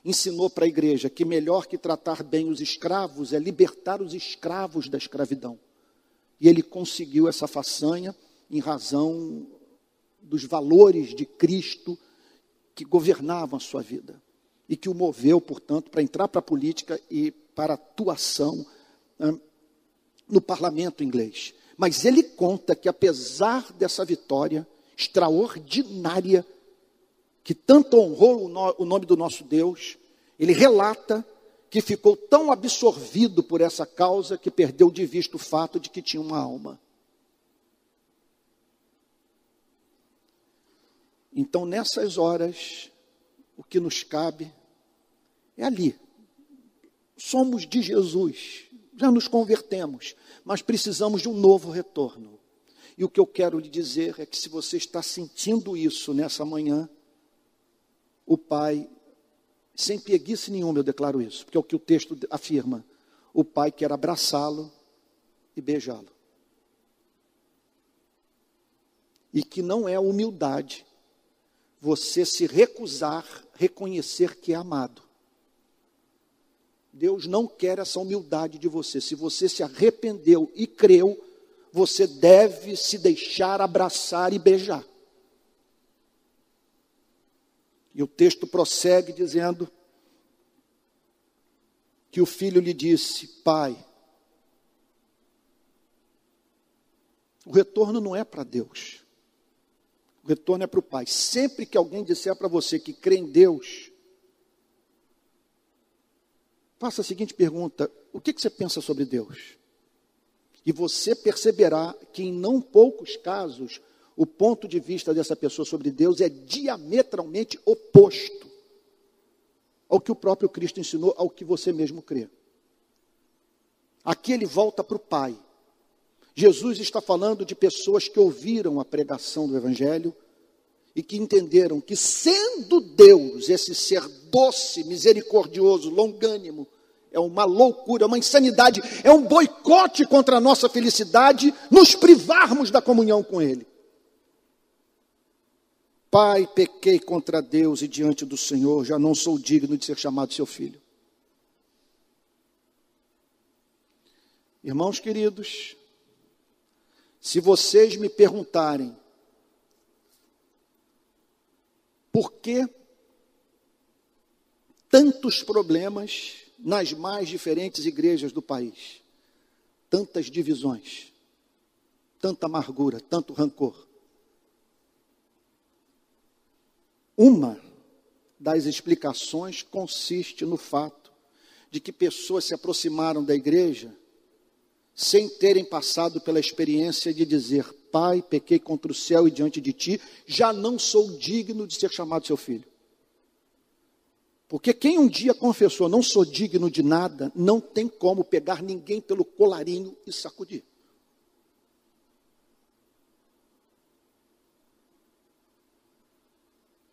ensinou para a igreja que melhor que tratar bem os escravos é libertar os escravos da escravidão. E ele conseguiu essa façanha em razão dos valores de Cristo que governavam a sua vida e que o moveu, portanto, para entrar para a política e para atuação hum, no parlamento inglês. Mas ele conta que, apesar dessa vitória extraordinária, que tanto honrou o, no, o nome do nosso Deus, ele relata que ficou tão absorvido por essa causa que perdeu de vista o fato de que tinha uma alma. Então, nessas horas, o que nos cabe é ali. Somos de Jesus, já nos convertemos, mas precisamos de um novo retorno. E o que eu quero lhe dizer é que se você está sentindo isso nessa manhã, o Pai, sem preguiça nenhuma, eu declaro isso, porque é o que o texto afirma: o Pai quer abraçá-lo e beijá-lo. E que não é humildade você se recusar reconhecer que é amado. Deus não quer essa humildade de você. Se você se arrependeu e creu, você deve se deixar abraçar e beijar. E o texto prossegue dizendo que o filho lhe disse: Pai, o retorno não é para Deus. O retorno é para o Pai. Sempre que alguém disser para você que crê em Deus, faça a seguinte pergunta: o que, que você pensa sobre Deus? E você perceberá que em não poucos casos, o ponto de vista dessa pessoa sobre Deus é diametralmente oposto ao que o próprio Cristo ensinou, ao que você mesmo crê. Aqui ele volta para o Pai. Jesus está falando de pessoas que ouviram a pregação do Evangelho e que entenderam que, sendo Deus esse ser doce, misericordioso, longânimo, é uma loucura, é uma insanidade, é um boicote contra a nossa felicidade nos privarmos da comunhão com Ele. Pai, pequei contra Deus e diante do Senhor, já não sou digno de ser chamado seu filho. Irmãos queridos, se vocês me perguntarem por que tantos problemas nas mais diferentes igrejas do país, tantas divisões, tanta amargura, tanto rancor. Uma das explicações consiste no fato de que pessoas se aproximaram da igreja sem terem passado pela experiência de dizer: Pai, pequei contra o céu e diante de ti, já não sou digno de ser chamado seu filho. Porque quem um dia confessou, não sou digno de nada, não tem como pegar ninguém pelo colarinho e sacudir.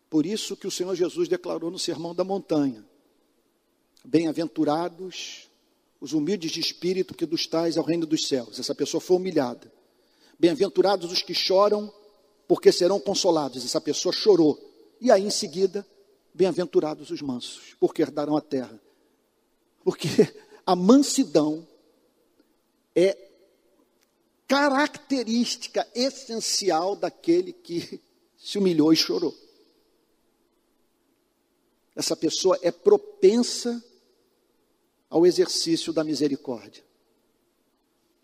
Por isso que o Senhor Jesus declarou no Sermão da Montanha: Bem-aventurados os humildes de espírito, que dos tais é o reino dos céus. Essa pessoa foi humilhada. Bem-aventurados os que choram, porque serão consolados. Essa pessoa chorou. E aí, em seguida, bem-aventurados os mansos, porque herdarão a terra. Porque a mansidão é característica essencial daquele que se humilhou e chorou. Essa pessoa é propensa ao exercício da misericórdia.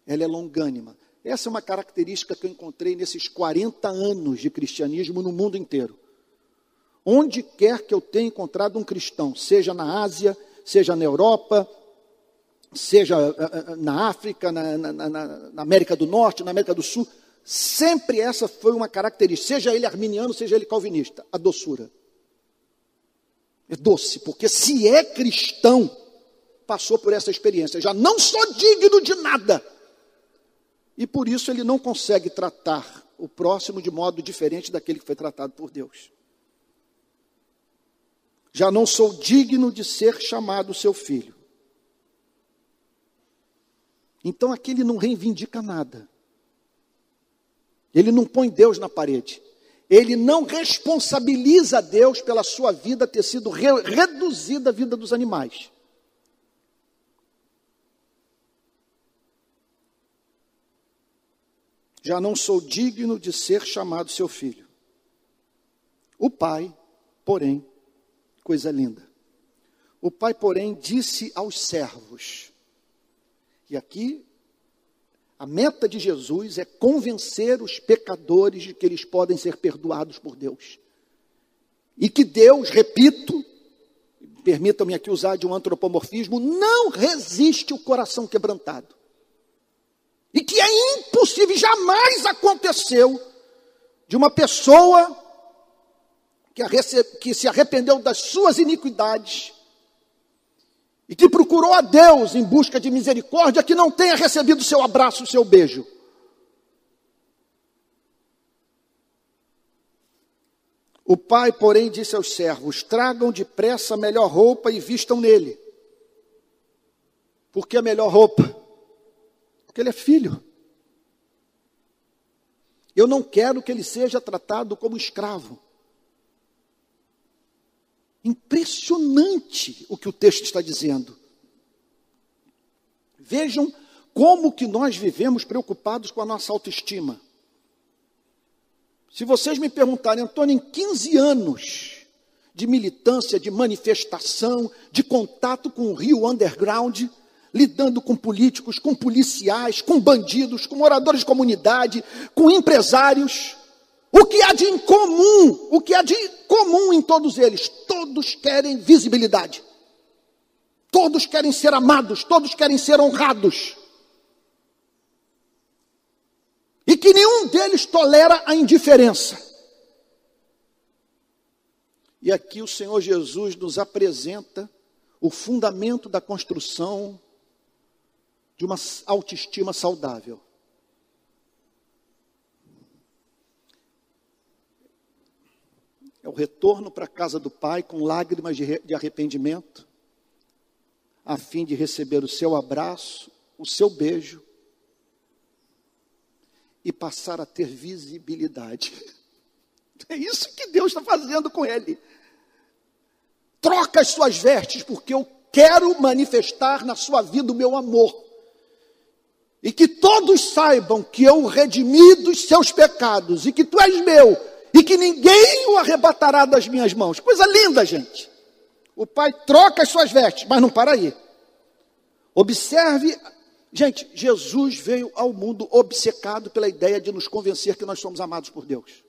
Ela é longânima. Essa é uma característica que eu encontrei nesses 40 anos de cristianismo no mundo inteiro. Onde quer que eu tenha encontrado um cristão, seja na Ásia, seja na Europa, seja eh, eh, na África, na, na, na, na América do Norte, na América do Sul, sempre essa foi uma característica, seja ele arminiano, seja ele calvinista, a doçura. É doce, porque se é cristão, passou por essa experiência. Já não sou digno de nada. E por isso ele não consegue tratar o próximo de modo diferente daquele que foi tratado por Deus. Já não sou digno de ser chamado seu filho. Então aqui ele não reivindica nada. Ele não põe Deus na parede. Ele não responsabiliza Deus pela sua vida ter sido re reduzida à vida dos animais. já não sou digno de ser chamado seu filho. O pai, porém, coisa linda. O pai, porém, disse aos servos, e aqui a meta de Jesus é convencer os pecadores de que eles podem ser perdoados por Deus. E que Deus, repito, permitam-me aqui usar de um antropomorfismo, não resiste o coração quebrantado. E que é impossível, jamais aconteceu, de uma pessoa que, se arrependeu das suas iniquidades e que procurou a Deus em busca de misericórdia, que não tenha recebido o seu abraço, o seu beijo. O pai, porém, disse aos servos: Tragam depressa a melhor roupa e vistam nele. Por que a melhor roupa? Porque ele é filho. Eu não quero que ele seja tratado como escravo. Impressionante o que o texto está dizendo. Vejam como que nós vivemos preocupados com a nossa autoestima. Se vocês me perguntarem, Antônio, em 15 anos de militância, de manifestação, de contato com o Rio Underground, lidando com políticos, com policiais, com bandidos, com moradores de comunidade, com empresários. O que há de incomum, o que há de comum em todos eles? Todos querem visibilidade. Todos querem ser amados, todos querem ser honrados. E que nenhum deles tolera a indiferença. E aqui o Senhor Jesus nos apresenta o fundamento da construção de uma autoestima saudável. O retorno para a casa do Pai com lágrimas de arrependimento, a fim de receber o seu abraço, o seu beijo e passar a ter visibilidade. (laughs) É isso que Deus está fazendo com ele. Troca as suas vestes, porque eu quero manifestar na sua vida o meu amor e que todos saibam que eu redimi dos seus pecados, e que tu és meu, e que ninguém o arrebatará das minhas mãos. Coisa linda, gente. O pai troca as suas vestes, mas não para aí. Observe, gente, Jesus veio ao mundo obcecado pela ideia de nos convencer que nós somos amados por Deus.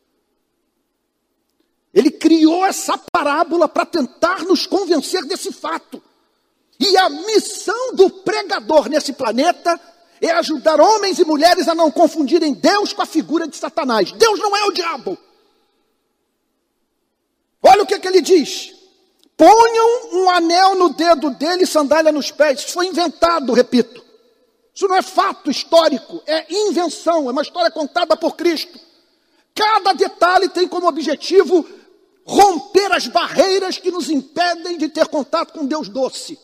Ele criou essa parábola para tentar nos convencer desse fato. E a missão do pregador nesse planeta é ajudar homens e mulheres a não confundirem Deus com a figura de Satanás. Deus não é o diabo. Olha o que, que ele diz: ponham um anel no dedo dele e sandália nos pés. Isso foi inventado, repito. Isso não é fato histórico, é invenção, é uma história contada por Cristo. Cada detalhe tem como objetivo romper as barreiras que nos impedem de ter contato com Deus doce.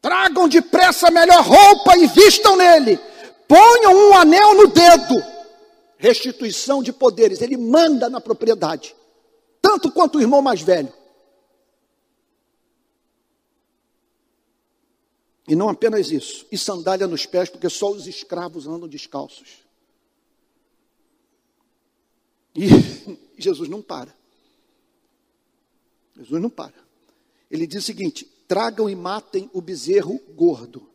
Tragam depressa a melhor roupa e vistam nele. Ponham um anel no dedo. Restituição de poderes. Ele manda na propriedade. Tanto quanto o irmão mais velho. E não apenas isso. E sandália nos pés, porque só os escravos andam descalços. E (laughs) Jesus não para. Jesus não para. Ele diz o seguinte: tragam e matem o bezerro gordo.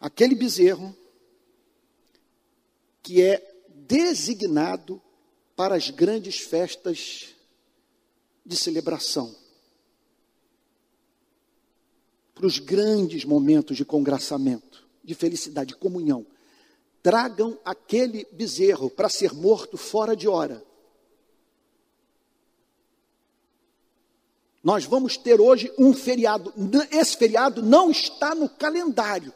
Aquele bezerro que é designado para as grandes festas de celebração. Para os grandes momentos de congraçamento, de felicidade, de comunhão. Tragam aquele bezerro para ser morto fora de hora. Nós vamos ter hoje um feriado. Esse feriado não está no calendário.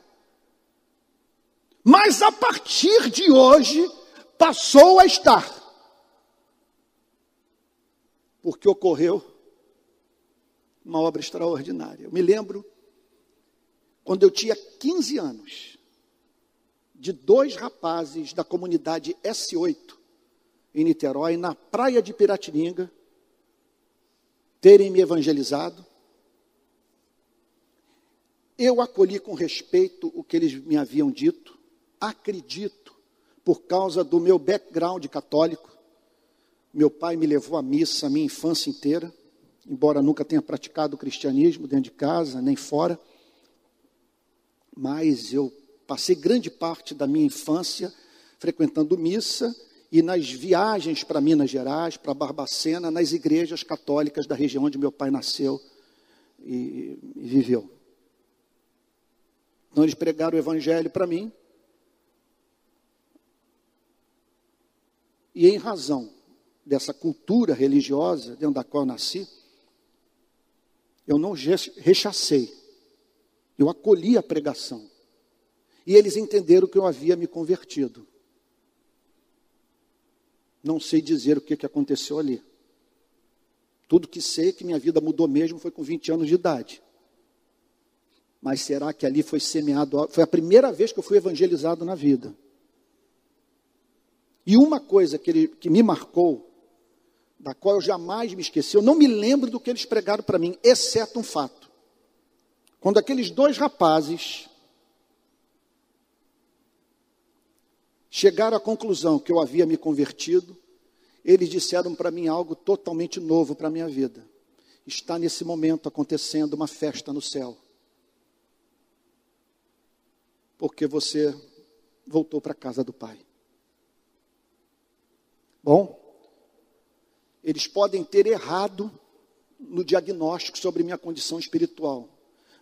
Mas a partir de hoje passou a estar. Porque ocorreu uma obra extraordinária. Eu me lembro quando eu tinha 15 anos, de dois rapazes da comunidade S8 em Niterói, na praia de Piratininga, terem me evangelizado. Eu acolhi com respeito o que eles me haviam dito, acredito, por causa do meu background católico. Meu pai me levou à missa a minha infância inteira, embora nunca tenha praticado o cristianismo dentro de casa, nem fora. Mas eu passei grande parte da minha infância frequentando missa e nas viagens para Minas Gerais, para Barbacena, nas igrejas católicas da região onde meu pai nasceu e, e viveu. Então eles pregaram o evangelho para mim. E em razão dessa cultura religiosa dentro da qual eu nasci, eu não rechacei, eu acolhi a pregação. E eles entenderam que eu havia me convertido. Não sei dizer o que, que aconteceu ali. Tudo que sei é que minha vida mudou mesmo foi com 20 anos de idade. Mas será que ali foi semeado? Foi a primeira vez que eu fui evangelizado na vida. E uma coisa que, ele, que me marcou, da qual eu jamais me esqueci, eu não me lembro do que eles pregaram para mim, exceto um fato. Quando aqueles dois rapazes chegaram à conclusão que eu havia me convertido, eles disseram para mim algo totalmente novo para a minha vida. Está nesse momento acontecendo uma festa no céu. Porque você voltou para a casa do Pai. Bom, eles podem ter errado no diagnóstico sobre minha condição espiritual,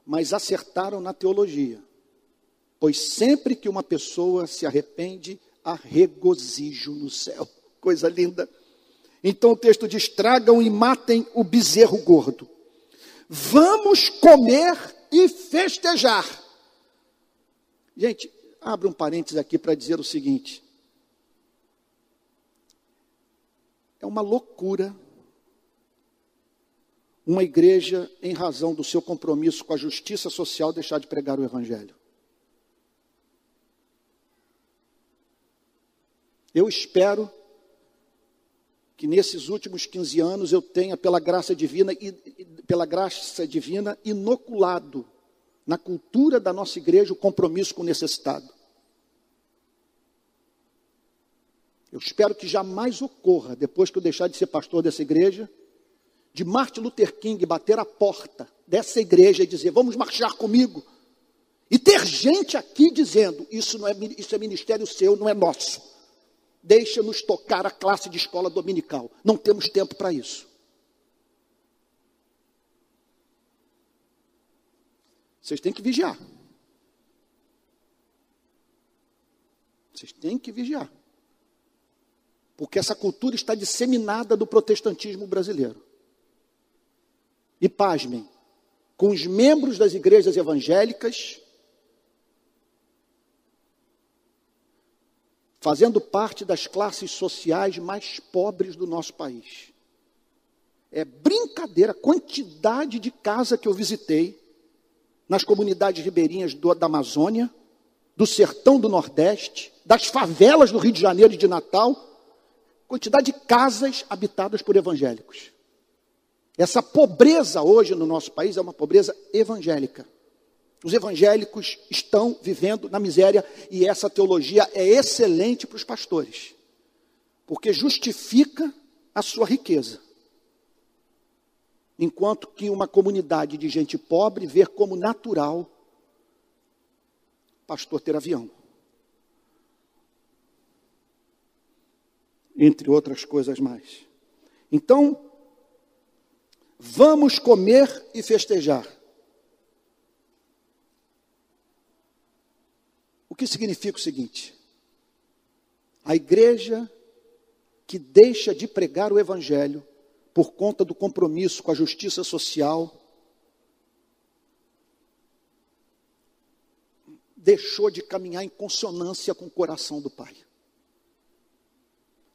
mas acertaram na teologia. Pois sempre que uma pessoa se arrepende, há regozijo no céu. (laughs) Coisa linda. Então o texto diz: tragam e matem o bezerro gordo. Vamos comer e festejar. Gente, abre um parênteses aqui para dizer o seguinte: é uma loucura uma igreja, em razão do seu compromisso com a justiça social, deixar de pregar o Evangelho. Eu espero que nesses últimos 15 anos eu tenha, pela graça divina, e, pela graça divina, inoculado na cultura da nossa igreja o compromisso com o necessitado. Eu espero que jamais ocorra, depois que eu deixar de ser pastor dessa igreja, de Martin Luther King bater a porta dessa igreja e dizer: Vamos marchar comigo. E ter gente aqui dizendo: Isso, não é, isso é ministério seu, não é nosso deixa-nos tocar a classe de escola dominical. Não temos tempo para isso. Vocês têm que vigiar. tem que vigiar. Porque essa cultura está disseminada do protestantismo brasileiro. E pasmem, com os membros das igrejas evangélicas fazendo parte das classes sociais mais pobres do nosso país. É brincadeira a quantidade de casa que eu visitei nas comunidades ribeirinhas do, da Amazônia, do sertão do Nordeste, das favelas do Rio de Janeiro e de Natal, quantidade de casas habitadas por evangélicos. Essa pobreza hoje no nosso país é uma pobreza evangélica. Os evangélicos estão vivendo na miséria e essa teologia é excelente para os pastores, porque justifica a sua riqueza. Enquanto que uma comunidade de gente pobre vê como natural pastor ter avião. Entre outras coisas mais. Então, vamos comer e festejar. O que significa o seguinte? A igreja que deixa de pregar o evangelho por conta do compromisso com a justiça social, deixou de caminhar em consonância com o coração do Pai.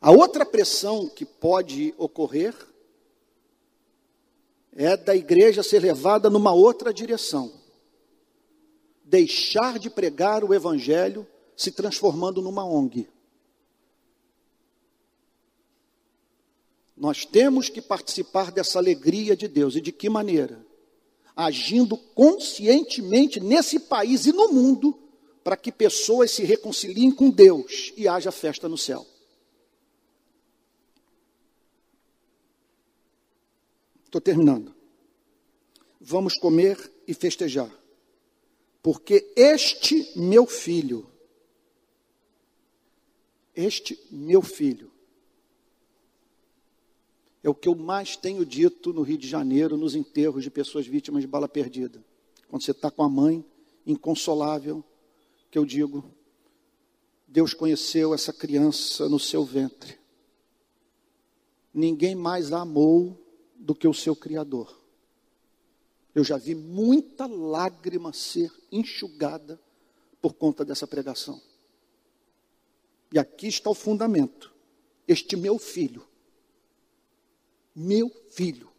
A outra pressão que pode ocorrer é da igreja ser levada numa outra direção. Deixar de pregar o evangelho se transformando numa ONG. Nós temos que participar dessa alegria de Deus. E de que maneira? Agindo conscientemente nesse país e no mundo, para que pessoas se reconciliem com Deus e haja festa no céu. Estou terminando. Vamos comer e festejar. Porque este meu filho, este meu filho, é o que eu mais tenho dito no Rio de Janeiro, nos enterros de pessoas vítimas de bala perdida. Quando você está com a mãe inconsolável, que eu digo, Deus conheceu essa criança no seu ventre. Ninguém mais a amou do que o seu Criador. Eu já vi muita lágrima ser enxugada por conta dessa pregação. E aqui está o fundamento. Este meu filho meu filho.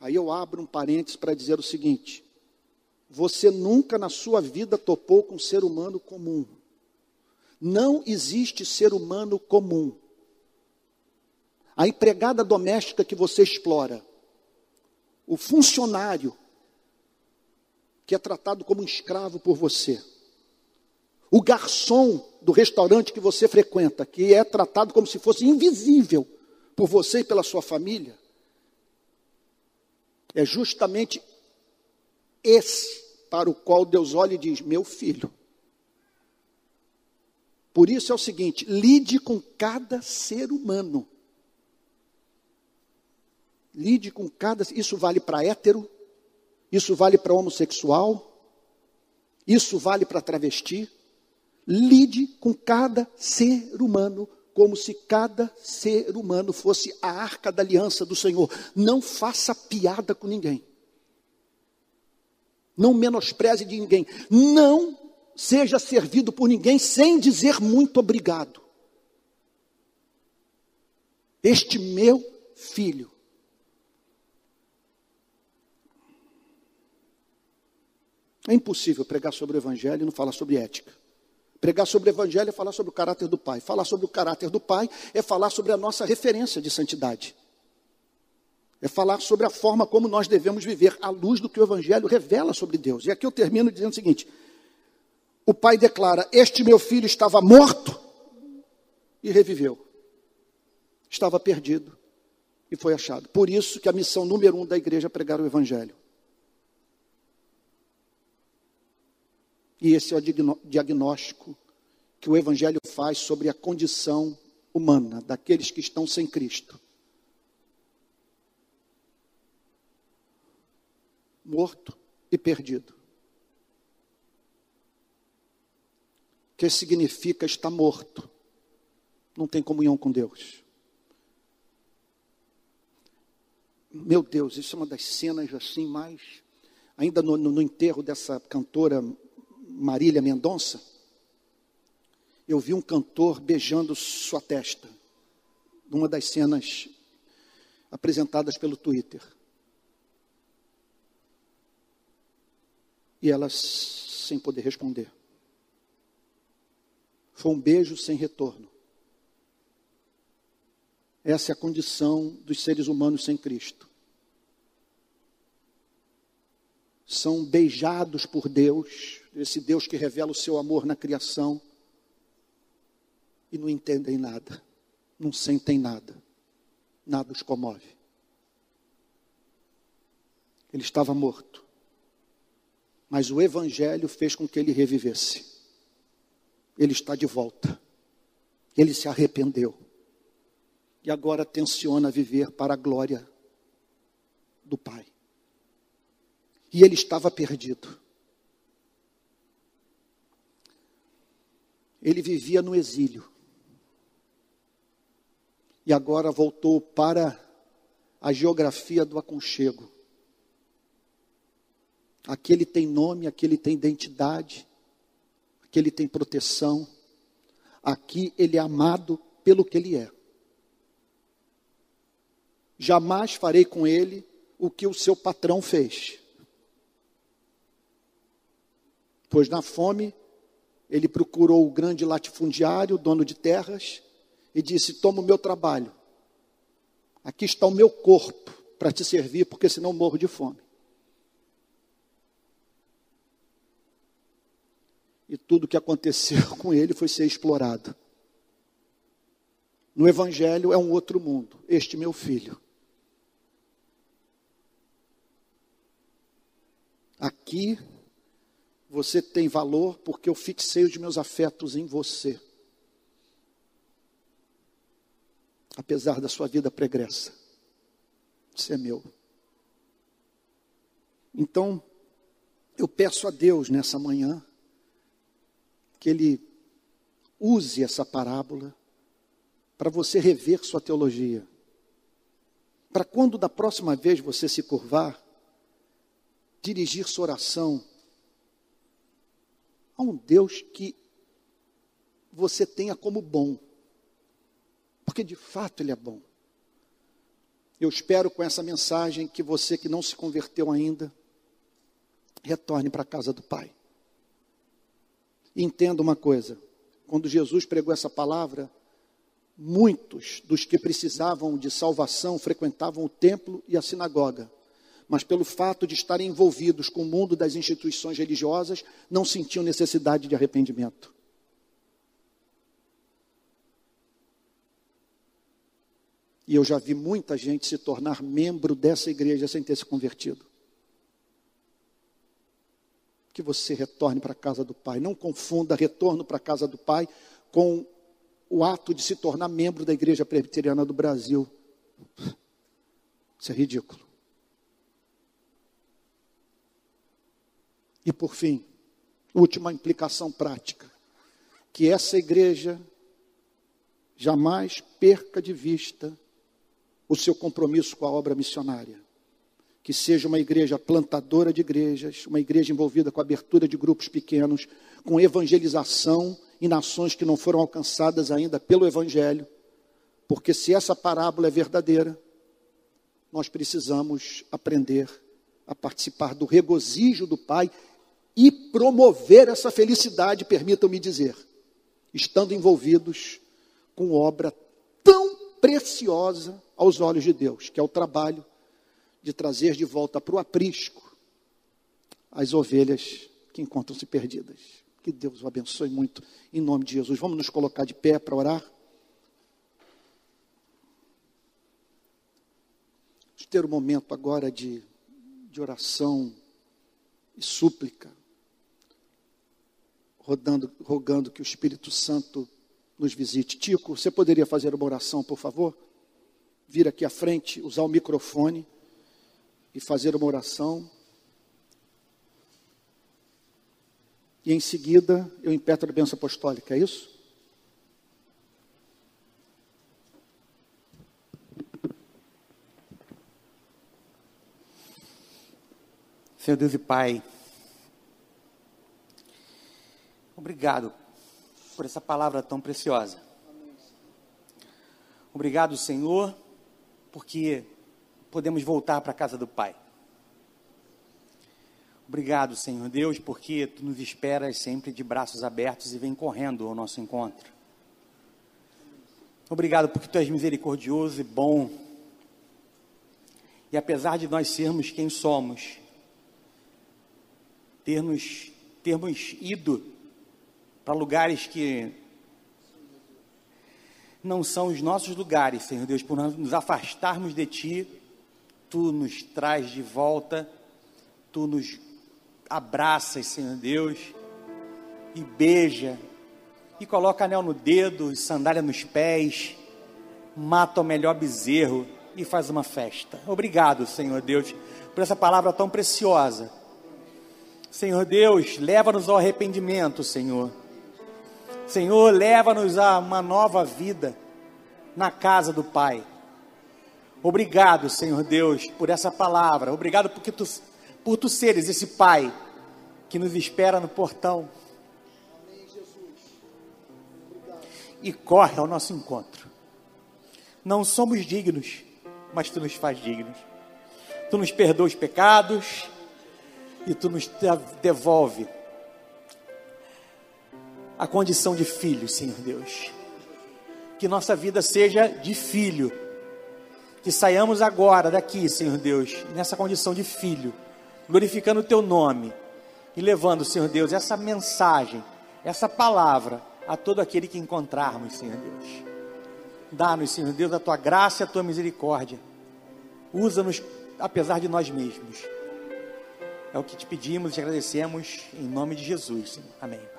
Aí eu abro um parênteses para dizer o seguinte: você nunca na sua vida topou com um ser humano comum. Não existe ser humano comum. A empregada doméstica que você explora, o funcionário que é tratado como um escravo por você, o garçom do restaurante que você frequenta, que é tratado como se fosse invisível por você e pela sua família, é justamente esse para o qual Deus olha e diz: Meu filho. Por isso é o seguinte: lide com cada ser humano. Lide com cada. Isso vale para hétero, isso vale para homossexual, isso vale para travesti, Lide com cada ser humano como se cada ser humano fosse a arca da aliança do Senhor. Não faça piada com ninguém. Não menospreze de ninguém. Não seja servido por ninguém sem dizer muito obrigado. Este meu filho. É impossível pregar sobre o Evangelho e não falar sobre ética. Pregar sobre o Evangelho é falar sobre o caráter do Pai. Falar sobre o caráter do Pai é falar sobre a nossa referência de santidade. É falar sobre a forma como nós devemos viver à luz do que o Evangelho revela sobre Deus. E aqui eu termino dizendo o seguinte: o Pai declara: Este meu filho estava morto e reviveu. Estava perdido e foi achado. Por isso que a missão número um da igreja é pregar o Evangelho. E esse é o diagnóstico que o Evangelho faz sobre a condição humana daqueles que estão sem Cristo. Morto e perdido. que significa estar morto. Não tem comunhão com Deus. Meu Deus, isso é uma das cenas assim mais. Ainda no, no, no enterro dessa cantora Marília Mendonça, eu vi um cantor beijando sua testa, numa das cenas apresentadas pelo Twitter. E ela sem poder responder. Foi um beijo sem retorno. Essa é a condição dos seres humanos sem Cristo. São beijados por Deus, esse Deus que revela o seu amor na criação, e não entendem nada, não sentem nada, nada os comove. Ele estava morto, mas o Evangelho fez com que ele revivesse ele está de volta. Ele se arrependeu. E agora tensiona viver para a glória do Pai. E ele estava perdido. Ele vivia no exílio. E agora voltou para a geografia do aconchego. Aqui ele tem nome, aqui ele tem identidade, que ele tem proteção. Aqui ele é amado pelo que ele é. Jamais farei com ele o que o seu patrão fez. Pois na fome, ele procurou o grande latifundiário, dono de terras, e disse: Toma o meu trabalho. Aqui está o meu corpo para te servir, porque senão morro de fome. e tudo o que aconteceu (laughs) com ele foi ser explorado. No Evangelho é um outro mundo. Este meu filho. Aqui você tem valor porque eu fixei os meus afetos em você. Apesar da sua vida pregressa. Você é meu. Então, eu peço a Deus nessa manhã que ele use essa parábola para você rever sua teologia. Para quando da próxima vez você se curvar, dirigir sua oração a um Deus que você tenha como bom. Porque de fato ele é bom. Eu espero com essa mensagem que você que não se converteu ainda, retorne para a casa do Pai. Entenda uma coisa: quando Jesus pregou essa palavra, muitos dos que precisavam de salvação frequentavam o templo e a sinagoga, mas pelo fato de estarem envolvidos com o mundo das instituições religiosas, não sentiam necessidade de arrependimento. E eu já vi muita gente se tornar membro dessa igreja sem ter se convertido que você retorne para a casa do Pai. Não confunda retorno para a casa do Pai com o ato de se tornar membro da Igreja Presbiteriana do Brasil. Isso é ridículo. E por fim, última implicação prática: que essa igreja jamais perca de vista o seu compromisso com a obra missionária. Que seja uma igreja plantadora de igrejas, uma igreja envolvida com abertura de grupos pequenos, com evangelização em nações que não foram alcançadas ainda pelo Evangelho, porque se essa parábola é verdadeira, nós precisamos aprender a participar do regozijo do Pai e promover essa felicidade, permitam-me dizer, estando envolvidos com obra tão preciosa aos olhos de Deus, que é o trabalho de trazer de volta para o aprisco as ovelhas que encontram-se perdidas. Que Deus o abençoe muito, em nome de Jesus. Vamos nos colocar de pé para orar. Vamos ter um momento agora de, de oração e súplica, rodando, rogando que o Espírito Santo nos visite. Tico, você poderia fazer uma oração, por favor? Vir aqui à frente, usar o microfone e fazer uma oração. e em seguida eu impetro a bênção apostólica, é isso? Senhor Deus e Pai, obrigado por essa palavra tão preciosa. Obrigado, Senhor, porque podemos voltar para a casa do Pai. Obrigado, Senhor Deus, porque tu nos esperas sempre de braços abertos e vem correndo ao nosso encontro. Obrigado porque tu és misericordioso e bom. E apesar de nós sermos quem somos, termos, termos ido para lugares que não são os nossos lugares, Senhor Deus, por nos afastarmos de Ti, Tu nos traz de volta, Tu nos abraças, Senhor Deus, e beija, e coloca anel no dedo, sandália nos pés, mata o melhor bezerro e faz uma festa. Obrigado, Senhor Deus, por essa palavra tão preciosa. Senhor Deus, leva-nos ao arrependimento, Senhor. Senhor, leva-nos a uma nova vida na casa do Pai. Obrigado, Senhor Deus, por essa palavra. Obrigado porque tu por tu seres esse Pai que nos espera no portão e corre ao nosso encontro. Não somos dignos, mas tu nos faz dignos. Tu nos perdoa os pecados e tu nos devolve a condição de filho, Senhor Deus. Que nossa vida seja de filho. Que saiamos agora daqui, Senhor Deus, nessa condição de filho glorificando o teu nome e levando, Senhor Deus, essa mensagem, essa palavra a todo aquele que encontrarmos, Senhor Deus. Dá-nos, Senhor Deus, a tua graça e a tua misericórdia. Usa-nos apesar de nós mesmos. É o que te pedimos e te agradecemos em nome de Jesus, Senhor. Amém.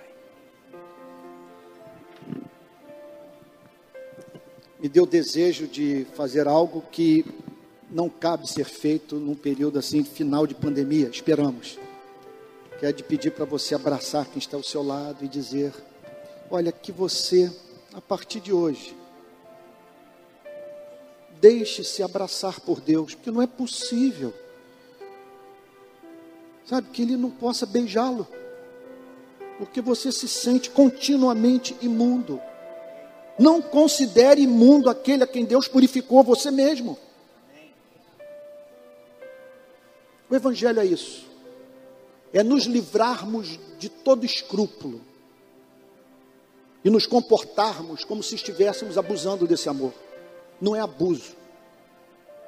Me deu desejo de fazer algo que não cabe ser feito num período assim, final de pandemia, esperamos. Que é de pedir para você abraçar quem está ao seu lado e dizer: Olha, que você, a partir de hoje, deixe-se abraçar por Deus, porque não é possível, sabe, que Ele não possa beijá-lo, porque você se sente continuamente imundo. Não considere imundo aquele a quem Deus purificou você mesmo. O Evangelho é isso. É nos livrarmos de todo escrúpulo e nos comportarmos como se estivéssemos abusando desse amor. Não é abuso,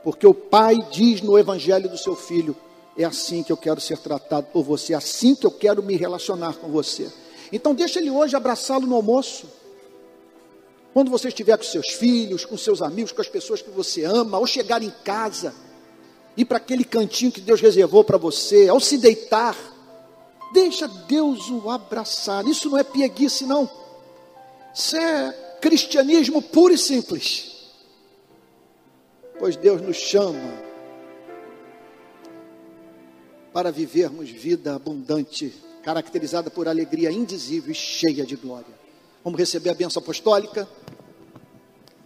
porque o Pai diz no Evangelho do seu Filho: é assim que eu quero ser tratado por você, é assim que eu quero me relacionar com você. Então, deixa ele hoje abraçá-lo no almoço. Quando você estiver com seus filhos, com seus amigos, com as pessoas que você ama, ou chegar em casa ir para aquele cantinho que Deus reservou para você, ao se deitar, deixa Deus o abraçar. Isso não é pieguice, não. Isso é cristianismo puro e simples. Pois Deus nos chama para vivermos vida abundante, caracterizada por alegria indizível e cheia de glória. Vamos receber a benção apostólica.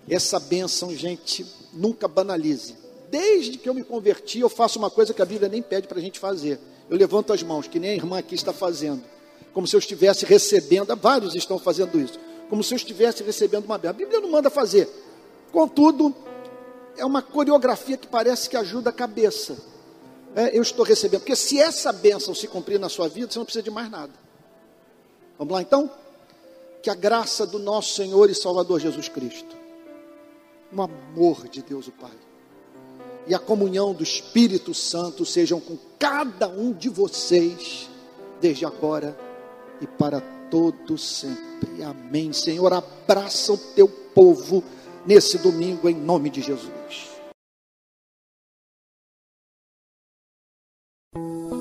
Essa bênção, gente, nunca banalize desde que eu me converti, eu faço uma coisa que a Bíblia nem pede para a gente fazer. Eu levanto as mãos, que nem a irmã aqui está fazendo. Como se eu estivesse recebendo, vários estão fazendo isso. Como se eu estivesse recebendo uma bênção. A Bíblia não manda fazer. Contudo, é uma coreografia que parece que ajuda a cabeça. É, eu estou recebendo. Porque se essa bênção se cumprir na sua vida, você não precisa de mais nada. Vamos lá então? Que a graça do nosso Senhor e Salvador Jesus Cristo, o amor de Deus o Pai e a comunhão do Espírito Santo sejam com cada um de vocês, desde agora e para todo sempre. Amém. Senhor, abraça o teu povo nesse domingo em nome de Jesus. Thank you.